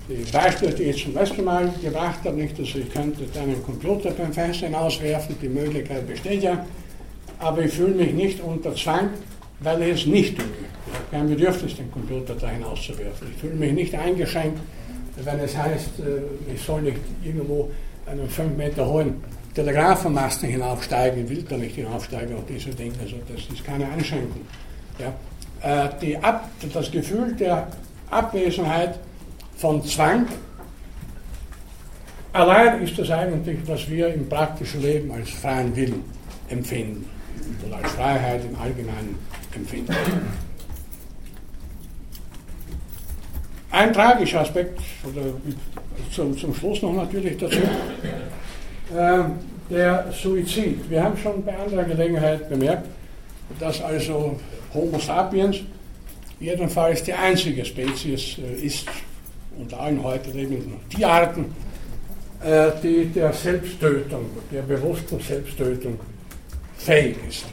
Die Beispiele, die ich zum letzten Mal gebracht habe, nicht, dass ich könnte deinen Computer beim Fenster hinauswerfen, die Möglichkeit besteht ja, aber ich fühle mich nicht unter Zwang, weil ich es nicht tue. Ich habe kein Bedürfnis, den Computer da hinauszuwerfen. Ich fühle mich nicht eingeschränkt, wenn es heißt, äh, ich soll nicht irgendwo einen 5 Meter hohen Telegrafenmasten hinaufsteigen, will da nicht hinaufsteigen auf diese Dinge. Also das ist keine Einschränkung. Ja. Äh, die Ab, das Gefühl der Abwesenheit von Zwang, allein ist das eigentlich, was wir im praktischen Leben als freien Willen empfinden oder als Freiheit im Allgemeinen empfinden. Ein tragischer Aspekt, oder zum, zum Schluss noch natürlich dazu, der Suizid. Wir haben schon bei anderer Gelegenheit bemerkt, dass also Homo sapiens jedenfalls die einzige Spezies äh, ist, unter allen heute lebenden Tierarten, äh, die der Selbsttötung, der bewussten Selbsttötung fähig ist.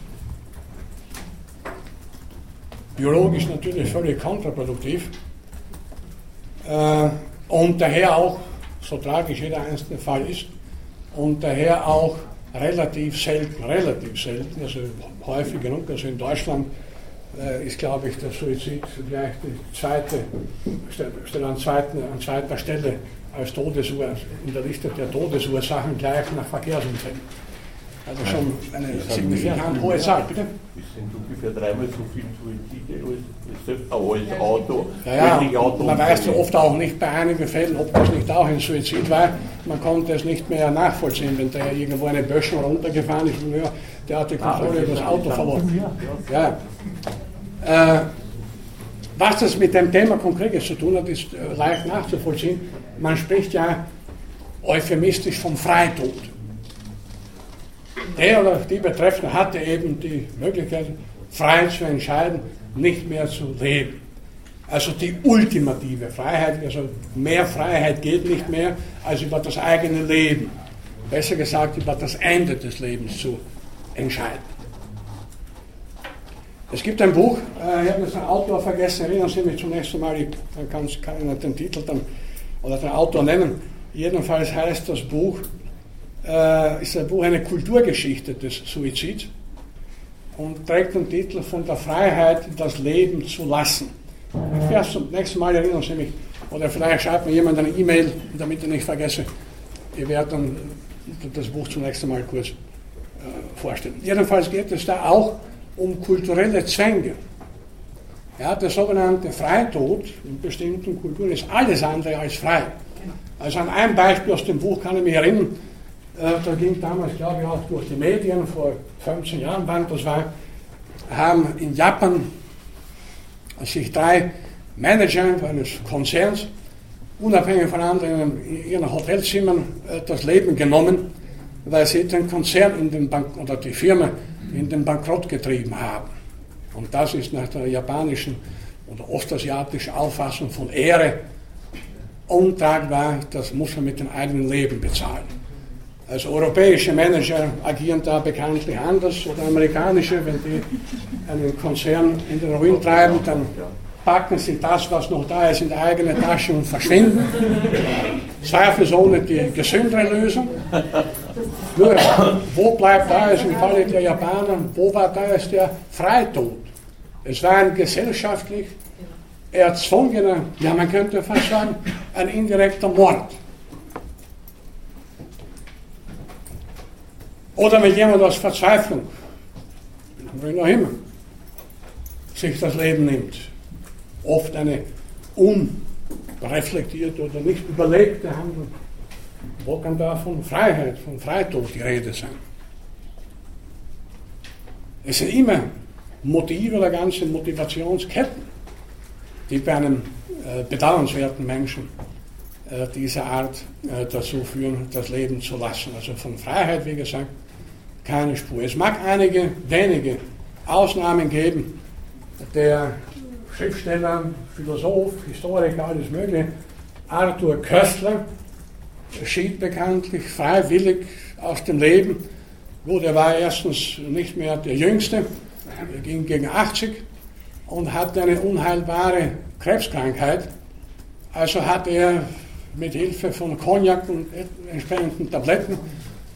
Biologisch natürlich völlig kontraproduktiv äh, und daher auch, so tragisch jeder einzelne Fall ist, und daher auch relativ selten, relativ selten, also häufig genug, also in Deutschland äh, ist, glaube ich, der Suizid gleich die zweite, steht an, zweiten, an zweiter Stelle als Todesursache, in der Liste der Todesursachen gleich nach Verkehrsunfällen. Also schon eine signifikant hohe Zahl, bitte? Es sind ungefähr dreimal so viele Suizide als, als Auto. Ja, ja Auto man weiß ja oft auch nicht bei einigen Fällen, ob das nicht auch ein Suizid war. Man konnte es nicht mehr nachvollziehen, wenn der irgendwo eine Böschung runtergefahren ist und ja, der hat die Kontrolle über das Auto verloren. Ja. Äh, was das mit dem Thema konkret zu tun hat, ist äh, leicht nachzuvollziehen. Man spricht ja euphemistisch vom Freitod. Der oder die Betreffende hatte eben die Möglichkeit, frei zu entscheiden, nicht mehr zu leben. Also die ultimative Freiheit, also mehr Freiheit geht nicht mehr, als über das eigene Leben, besser gesagt über das Ende des Lebens zu entscheiden. Es gibt ein Buch, äh, ich habe jetzt den Autor vergessen, erinnern Sie mich zunächst einmal, ich kann, kann den Titel dann oder den Autor nennen. Jedenfalls heißt das Buch, äh, ist ein Buch eine Kulturgeschichte des Suizids und trägt den Titel von der Freiheit, das Leben zu lassen. Ich werde zum nächsten Mal erinnern Sie mich, oder vielleicht schreibt mir jemand eine E-Mail, damit ich nicht vergesse. Ich werde dann das Buch zum nächsten Mal kurz äh, vorstellen. Jedenfalls geht es da auch um kulturelle Zwänge. Ja, der sogenannte Freitod in bestimmten Kulturen ist alles andere als frei. Also an einem Beispiel aus dem Buch kann ich mich erinnern, äh, da ging damals, glaube ich, auch durch die Medien, vor 15 Jahren, wann das war, haben in Japan sich drei Manager eines Konzerns unabhängig von anderen in ihren Hotelzimmern äh, das Leben genommen, weil sie den Konzern in den Bank oder die Firma in den Bankrott getrieben haben. Und das ist nach der japanischen oder ostasiatischen Auffassung von Ehre untragbar, das muss man mit dem eigenen Leben bezahlen. Also europäische Manager agieren da bekanntlich anders oder amerikanische, wenn die einen Konzern in den Ruin treiben, dann packen sie das, was noch da ist, in die eigene Tasche und verschwinden. zweifelsohne die gesündere Lösung. Nur, wo bleibt da jetzt im Falle der Japaner, wo war da jetzt der Freitod? Es war ein gesellschaftlich erzwungener, ja man könnte fast sagen, ein indirekter Mord. Oder wenn jemand aus Verzweiflung, wie noch immer, sich das Leben nimmt. Oft eine unreflektierte oder nicht überlegte Handlung. Wo kann da von Freiheit, von Freitod die Rede sein? Es sind immer Motive oder ganze Motivationsketten, die bei einem äh, bedauernswerten Menschen äh, dieser Art äh, dazu führen, das Leben zu lassen. Also von Freiheit, wie gesagt, keine Spur. Es mag einige wenige Ausnahmen geben. Der Schriftsteller, Philosoph, Historiker, alles Mögliche, Arthur Köstler, schied bekanntlich freiwillig aus dem Leben. Gut, er war erstens nicht mehr der Jüngste, er ging gegen 80 und hatte eine unheilbare Krebskrankheit. Also hat er mit Hilfe von Cognac und entsprechenden Tabletten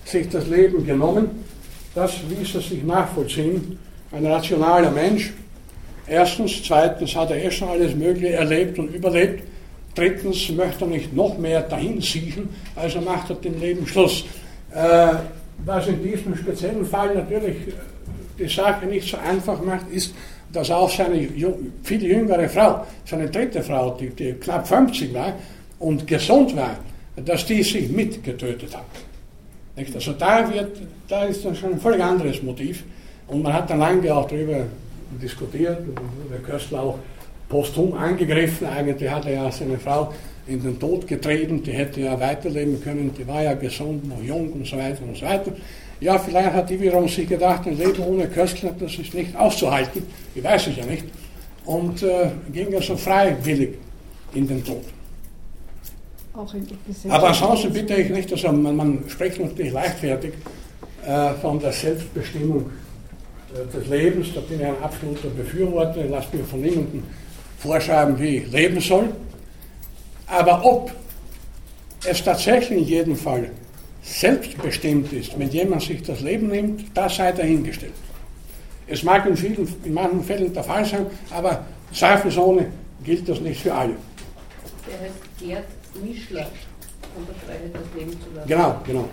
sich das Leben genommen. Das ließ er sich nachvollziehen. Ein rationaler Mensch. Erstens, zweitens hat er eh schon alles Mögliche erlebt und überlebt. Drittens möchte er nicht noch mehr dahin siechen, also macht er dem Leben Schluss. Äh, was in diesem speziellen Fall natürlich äh, die Sache nicht so einfach macht, ist, dass auch seine viel jüngere Frau, seine dritte Frau, die, die knapp 50 war und gesund war, dass die sich mitgetötet hat. Nicht? Also da, wird, da ist dann schon ein völlig anderes Motiv. Und man hat dann lange auch darüber diskutiert, der Köstler auch posthum angegriffen. Eigentlich hat er ja seine Frau in den Tod getrieben, die hätte ja weiterleben können, die war ja gesund, noch jung und so weiter und so weiter. Ja, vielleicht hat die wiederum sich gedacht, ein Leben ohne Köstler, das ist nicht auszuhalten, ich weiß es ja nicht, und äh, ging also freiwillig in den Tod. Aber ansonsten bitte ich nicht, also man, man spricht natürlich leichtfertig äh, von der Selbstbestimmung äh, des Lebens, da bin ich ein absoluter Befürworter, ich lasse mir von niemandem vorschreiben, wie ich leben soll. Aber ob es tatsächlich in jedem Fall selbstbestimmt ist, wenn jemand sich das Leben nimmt, das sei dahingestellt. Es mag in, vielen, in manchen Fällen der Fall sein, aber zweifelsohne gilt das nicht für alle. Der heißt Gerd Mischler von der Freiheit das Leben zu lassen. Genau, genau.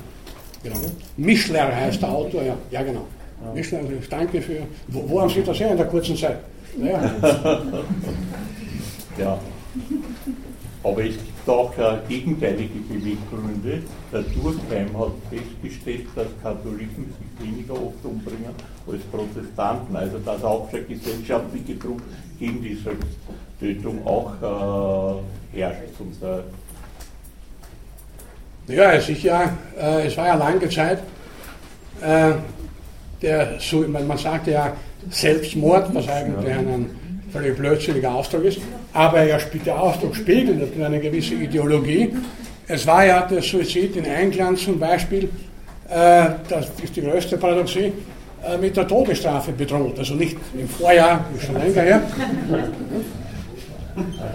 genau. Mischler heißt der Autor, ja, ja genau. Ja. Mischler, danke für. Wo, wo haben Sie das her in der kurzen Zeit? Naja. ja. Aber es gibt auch äh, gegenteilige Beweggründe. Der Durkheim hat festgestellt, dass Katholiken sich weniger oft umbringen als Protestanten. Also dass auch der gesellschaftliche Druck gegen die Selbsttötung auch äh, herrscht zum Teil. Ja, sicher. Äh, es war ja lange Zeit. Äh, der, so, man, man sagte ja Selbstmord, was eigentlich ja. ein völlig blödsinniger Ausdruck ist, aber ja, der Ausdruck spiegelt eine gewisse Ideologie. Es war ja der Suizid in England zum Beispiel, äh, das ist die größte Paradoxie, äh, mit der Todesstrafe bedroht. Also nicht im Vorjahr, schon länger her.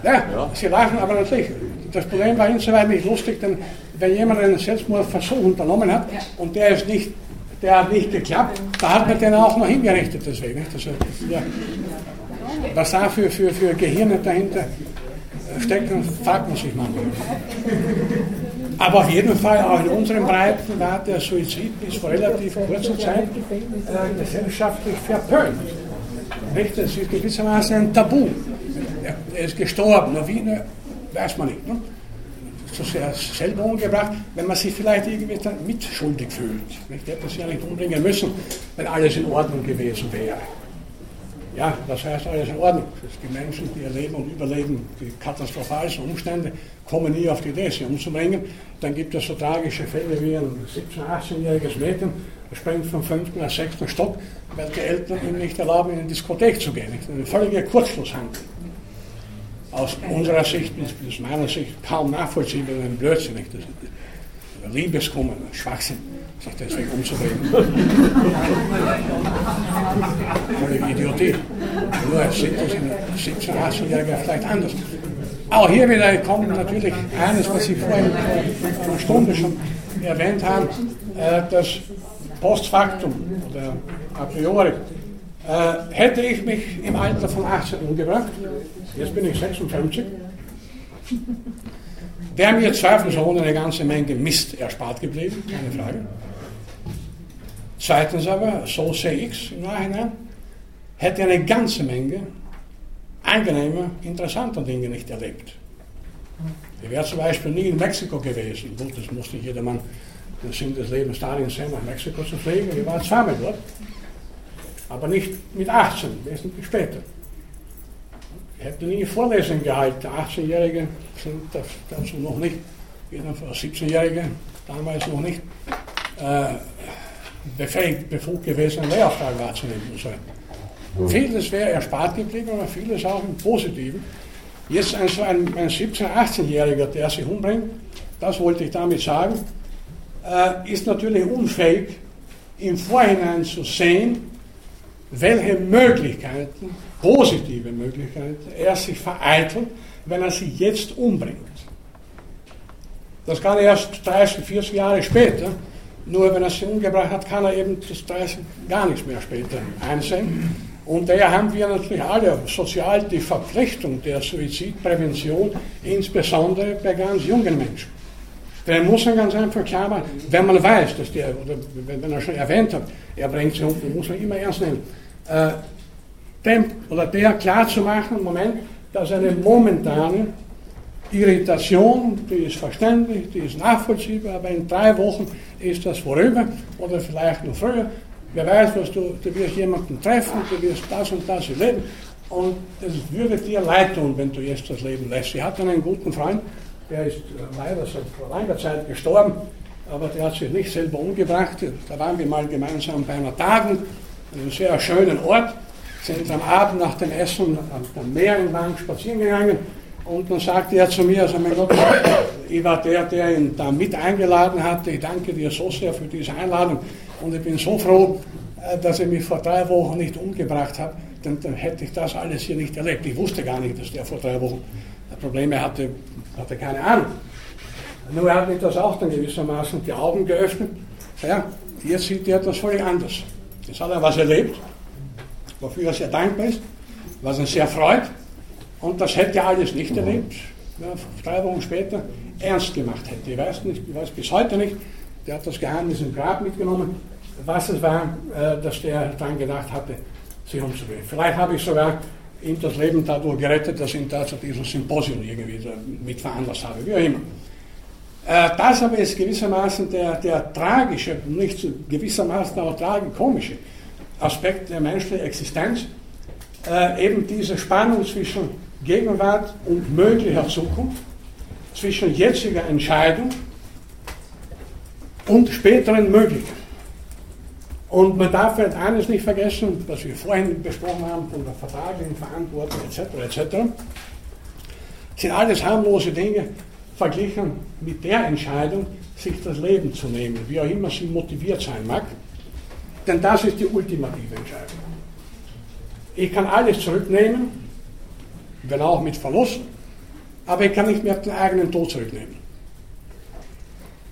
Ja, ja, Sie lachen, aber natürlich, das Problem war insoweit nicht lustig, denn wenn jemand einen Selbstmordversuch unternommen hat und der ist nicht, der hat nicht geklappt, da hat man den auch noch hingerichtet deswegen. Also, ja, was da für, für, für Gehirne dahinter stecken, fragt man sich manchmal. Aber auf jeden Fall, auch in unseren Breiten war der Suizid bis vor relativ kurzer Zeit äh, gesellschaftlich verpönt. Nicht? Das ist gewissermaßen ein Tabu. Er ist gestorben, nur wie, ne, weiß man nicht. Ne? zu sehr selber umgebracht, wenn man sich vielleicht irgendwie mitschuldig fühlt. Ich hätte das ja nicht umbringen müssen, wenn alles in Ordnung gewesen wäre. Ja, das heißt alles in Ordnung. Die Menschen, die erleben und überleben die katastrophalsten Umstände, kommen nie auf die Idee, sie umzubringen. Dann gibt es so tragische Fälle wie ein 17-, 18-jähriges Mädchen, das springt vom fünften oder sechsten Stock, weil die Eltern ihm nicht erlauben, in eine Diskothek zu gehen. Eine völlige Kurzschlusshandlung aus unserer Sicht, aus meiner Sicht kaum nachvollziehbar und blödsinnig. Das ist Liebeskummer, Schwachsinn, sich deswegen umzubringen. Völlige Idiotie. Nur sind das in 17, 18-Jähriger vielleicht anders. Auch hier wieder kommt natürlich eines, was Sie vorhin vor einer Stunde schon erwähnt haben, äh, das Postfaktum oder a priori. Äh, hätte ich mich im Alter von 18 umgebracht, jetzt bin ich 56, wäre mir zweifelsohne eine ganze Menge Mist erspart geblieben, keine Frage. Zweitens aber, so sehe ich es im Nachhinein, hätte eine ganze Menge angenehmer, interessanter Dinge nicht erlebt. Ich wäre zum Beispiel nie in Mexiko gewesen. Gut, das musste jedermann den Sinn des Lebens darin sein, nach Mexiko zu fliegen. Ich war zweimal dort. Aber nicht mit 18, wesentlich später. Ich hätte nie Vorlesungen gehalten. 18-Jährige sind dazu noch nicht, jedenfalls 17-Jährige damals noch nicht, äh, befähigt, befugt gewesen, einen Lehrauftrag wahrzunehmen. Und so. Vieles wäre erspart geblieben, aber vieles auch im Positiven. Jetzt ein, ein, ein 17-, 18-Jähriger, der sich umbringt, das wollte ich damit sagen, äh, ist natürlich unfähig, im Vorhinein zu sehen, welche Möglichkeiten, positive Möglichkeiten, er sich vereitelt, wenn er sich jetzt umbringt. Das kann er erst 30, 40 Jahre später, nur wenn er sich umgebracht hat, kann er eben das 30 gar nichts mehr später einsehen. Und daher haben wir natürlich alle sozial die Verpflichtung der Suizidprävention, insbesondere bei ganz jungen Menschen. Denn muss man ganz einfach klar machen, wenn man weiß, dass der, oder wenn er schon erwähnt hat, er bringt sich um, muss man immer ernst nehmen, äh, dem oder der klar zu machen, Moment, dass eine momentane Irritation, die ist verständlich, die ist nachvollziehbar, aber in drei Wochen ist das vorüber oder vielleicht noch früher. Wer weiß, was du, du wirst jemanden treffen, du wirst das und das erleben und es würde dir leid tun, wenn du jetzt das Leben lässt. Sie hat einen guten Freund, der ist leider seit vor langer Zeit gestorben, aber der hat sich nicht selber umgebracht. Da waren wir mal gemeinsam bei einer Tagung an einem sehr schönen Ort, sind am Abend nach dem Essen am Meer entlang spazieren gegangen und dann sagte er zu mir, also mein Gott, ich war der, der ihn da mit eingeladen hatte. Ich danke dir so sehr für diese Einladung und ich bin so froh, äh, dass ich mich vor drei Wochen nicht umgebracht habe, denn dann hätte ich das alles hier nicht erlebt. Ich wusste gar nicht, dass der vor drei Wochen Probleme hatte, hatte keine Ahnung. Nur er hat mir das auch dann gewissermaßen die Augen geöffnet. Ja, jetzt sieht er etwas völlig anders. Jetzt hat er was erlebt, wofür er sehr dankbar ist, was ihn sehr freut. Und das hätte er alles nicht erlebt, ja, drei Wochen später ernst gemacht hätte. Ich weiß, nicht, ich weiß bis heute nicht, der hat das Geheimnis im Grab mitgenommen, was es war, äh, dass der daran gedacht hatte, sich umzubringen. Vielleicht habe ich sogar ihm das Leben dadurch gerettet, dass ihn da zu diesem Symposium irgendwie mit veranlasst habe, wie auch immer. Äh, das aber ist gewissermaßen der, der tragische, nicht gewissermaßen auch tragikomische Aspekt der menschlichen Existenz, äh, eben diese Spannung zwischen Gegenwart und möglicher Zukunft, zwischen jetziger Entscheidung und späteren Möglichkeiten. Und man darf halt eines nicht vergessen, was wir vorhin besprochen haben, von der vertraglichen Verantwortung etc. etc. sind alles harmlose Dinge verglichen mit der Entscheidung, sich das Leben zu nehmen, wie auch immer sie motiviert sein mag. Denn das ist die ultimative Entscheidung. Ich kann alles zurücknehmen, wenn auch mit Verlust, aber ich kann nicht mehr den eigenen Tod zurücknehmen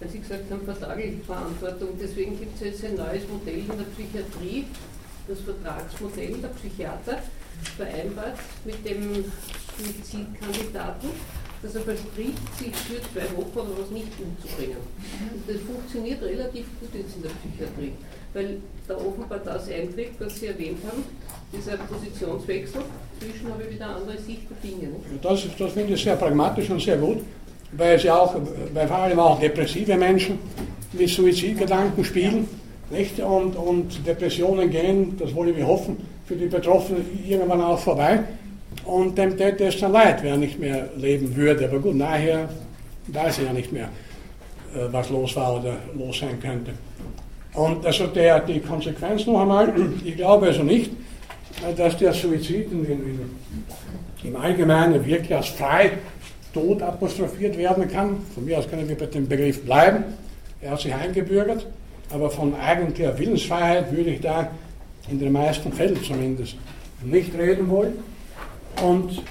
weil Sie gesagt haben, vertragliche Verantwortung. Deswegen gibt es jetzt ein neues Modell in der Psychiatrie, das Vertragsmodell der Psychiater, vereinbart mit dem Suizidkandidaten, dass er verspricht, sich für zwei Wochen oder was nicht umzubringen. Und das funktioniert relativ gut jetzt in der Psychiatrie, weil da offenbar das eintritt, was Sie erwähnt haben, dieser Positionswechsel. Zwischen habe ich wieder eine andere Sicht der Dinge. Das, das finde ich sehr pragmatisch und sehr gut weil sie auch, weil vor allem auch depressive Menschen mit Suizidgedanken spielen. Nicht? Und, und Depressionen gehen, das wollen wir hoffen, für die Betroffenen irgendwann auch vorbei. Und dem täte es dann leid, wer nicht mehr leben würde. Aber gut, nachher weiß er ja nicht mehr, äh, was los war oder los sein könnte. Und also der, die Konsequenz noch einmal, ich glaube also nicht, dass der Suizid in, in, im Allgemeinen wirklich als frei Tod apostrophiert werden kann. Von mir aus können wir bei dem Begriff bleiben. Er hat sich eingebürgert, aber von eigentlicher Willensfreiheit würde ich da in den meisten Fällen zumindest nicht reden wollen. Und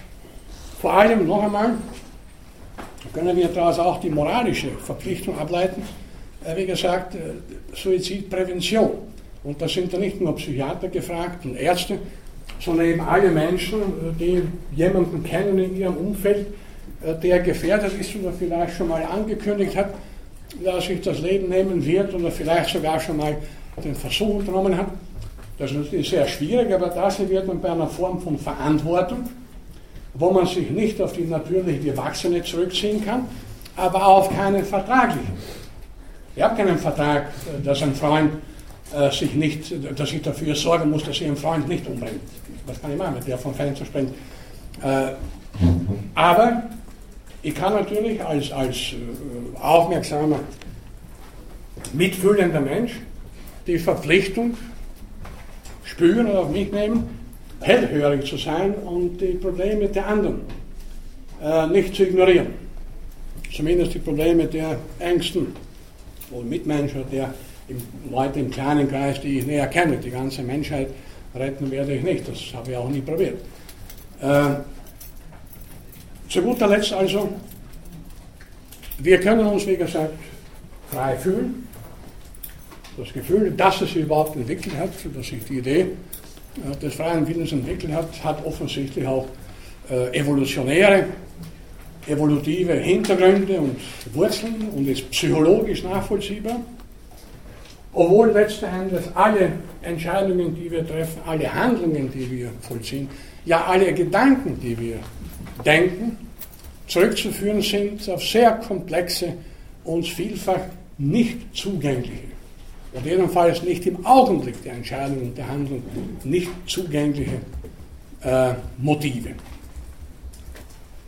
Vor allem noch einmal können wir daraus auch die moralische Verpflichtung ableiten, äh, wie gesagt, äh, Suizidprävention. Und da sind ja nicht nur Psychiater gefragt und Ärzte, sondern eben alle Menschen, die jemanden kennen in ihrem Umfeld, der gefährdet ist oder vielleicht schon mal angekündigt hat, dass sich das Leben nehmen wird oder vielleicht sogar schon mal den Versuch unternommen hat. Das ist natürlich sehr schwierig, aber das wird man bei einer Form von Verantwortung, wo man sich nicht auf die natürliche Erwachsene zurückziehen kann, aber auch auf keinen vertraglichen. Ich habe keinen Vertrag, dass ein Freund äh, sich nicht, dass ich dafür sorgen muss, dass ihr einen Freund nicht umbringt. Was kann ich machen, mit der von Fan zu sprechen? Äh, aber ich kann natürlich als, als äh, aufmerksamer, mitfühlender Mensch die Verpflichtung spüren oder auf mich nehmen, hellhörig zu sein und die Probleme der anderen äh, nicht zu ignorieren. Zumindest die Probleme der Ängsten und Mitmenschen, der Leute im kleinen Kreis, die ich näher kenne. Die ganze Menschheit retten werde ich nicht, das habe ich auch nie probiert. Äh, zu guter Letzt also, wir können uns, wie gesagt, frei fühlen. Das Gefühl, dass es sich überhaupt entwickelt hat, dass sich die Idee des freien Willens entwickelt hat, hat offensichtlich auch äh, evolutionäre, evolutive Hintergründe und Wurzeln und ist psychologisch nachvollziehbar. Obwohl letzten Endes alle Entscheidungen, die wir treffen, alle Handlungen, die wir vollziehen, ja alle Gedanken, die wir denken, zurückzuführen sind auf sehr komplexe, uns vielfach nicht zugängliche, und jedenfalls nicht im Augenblick der Entscheidung und der Handlung nicht zugängliche äh, Motive.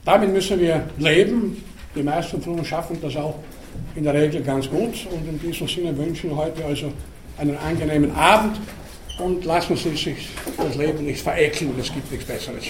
Damit müssen wir leben. Die meisten von uns schaffen das auch in der Regel ganz gut. Und in diesem Sinne wünschen wir heute also einen angenehmen Abend und lassen Sie sich das Leben nicht verekeln. Es gibt nichts Besseres.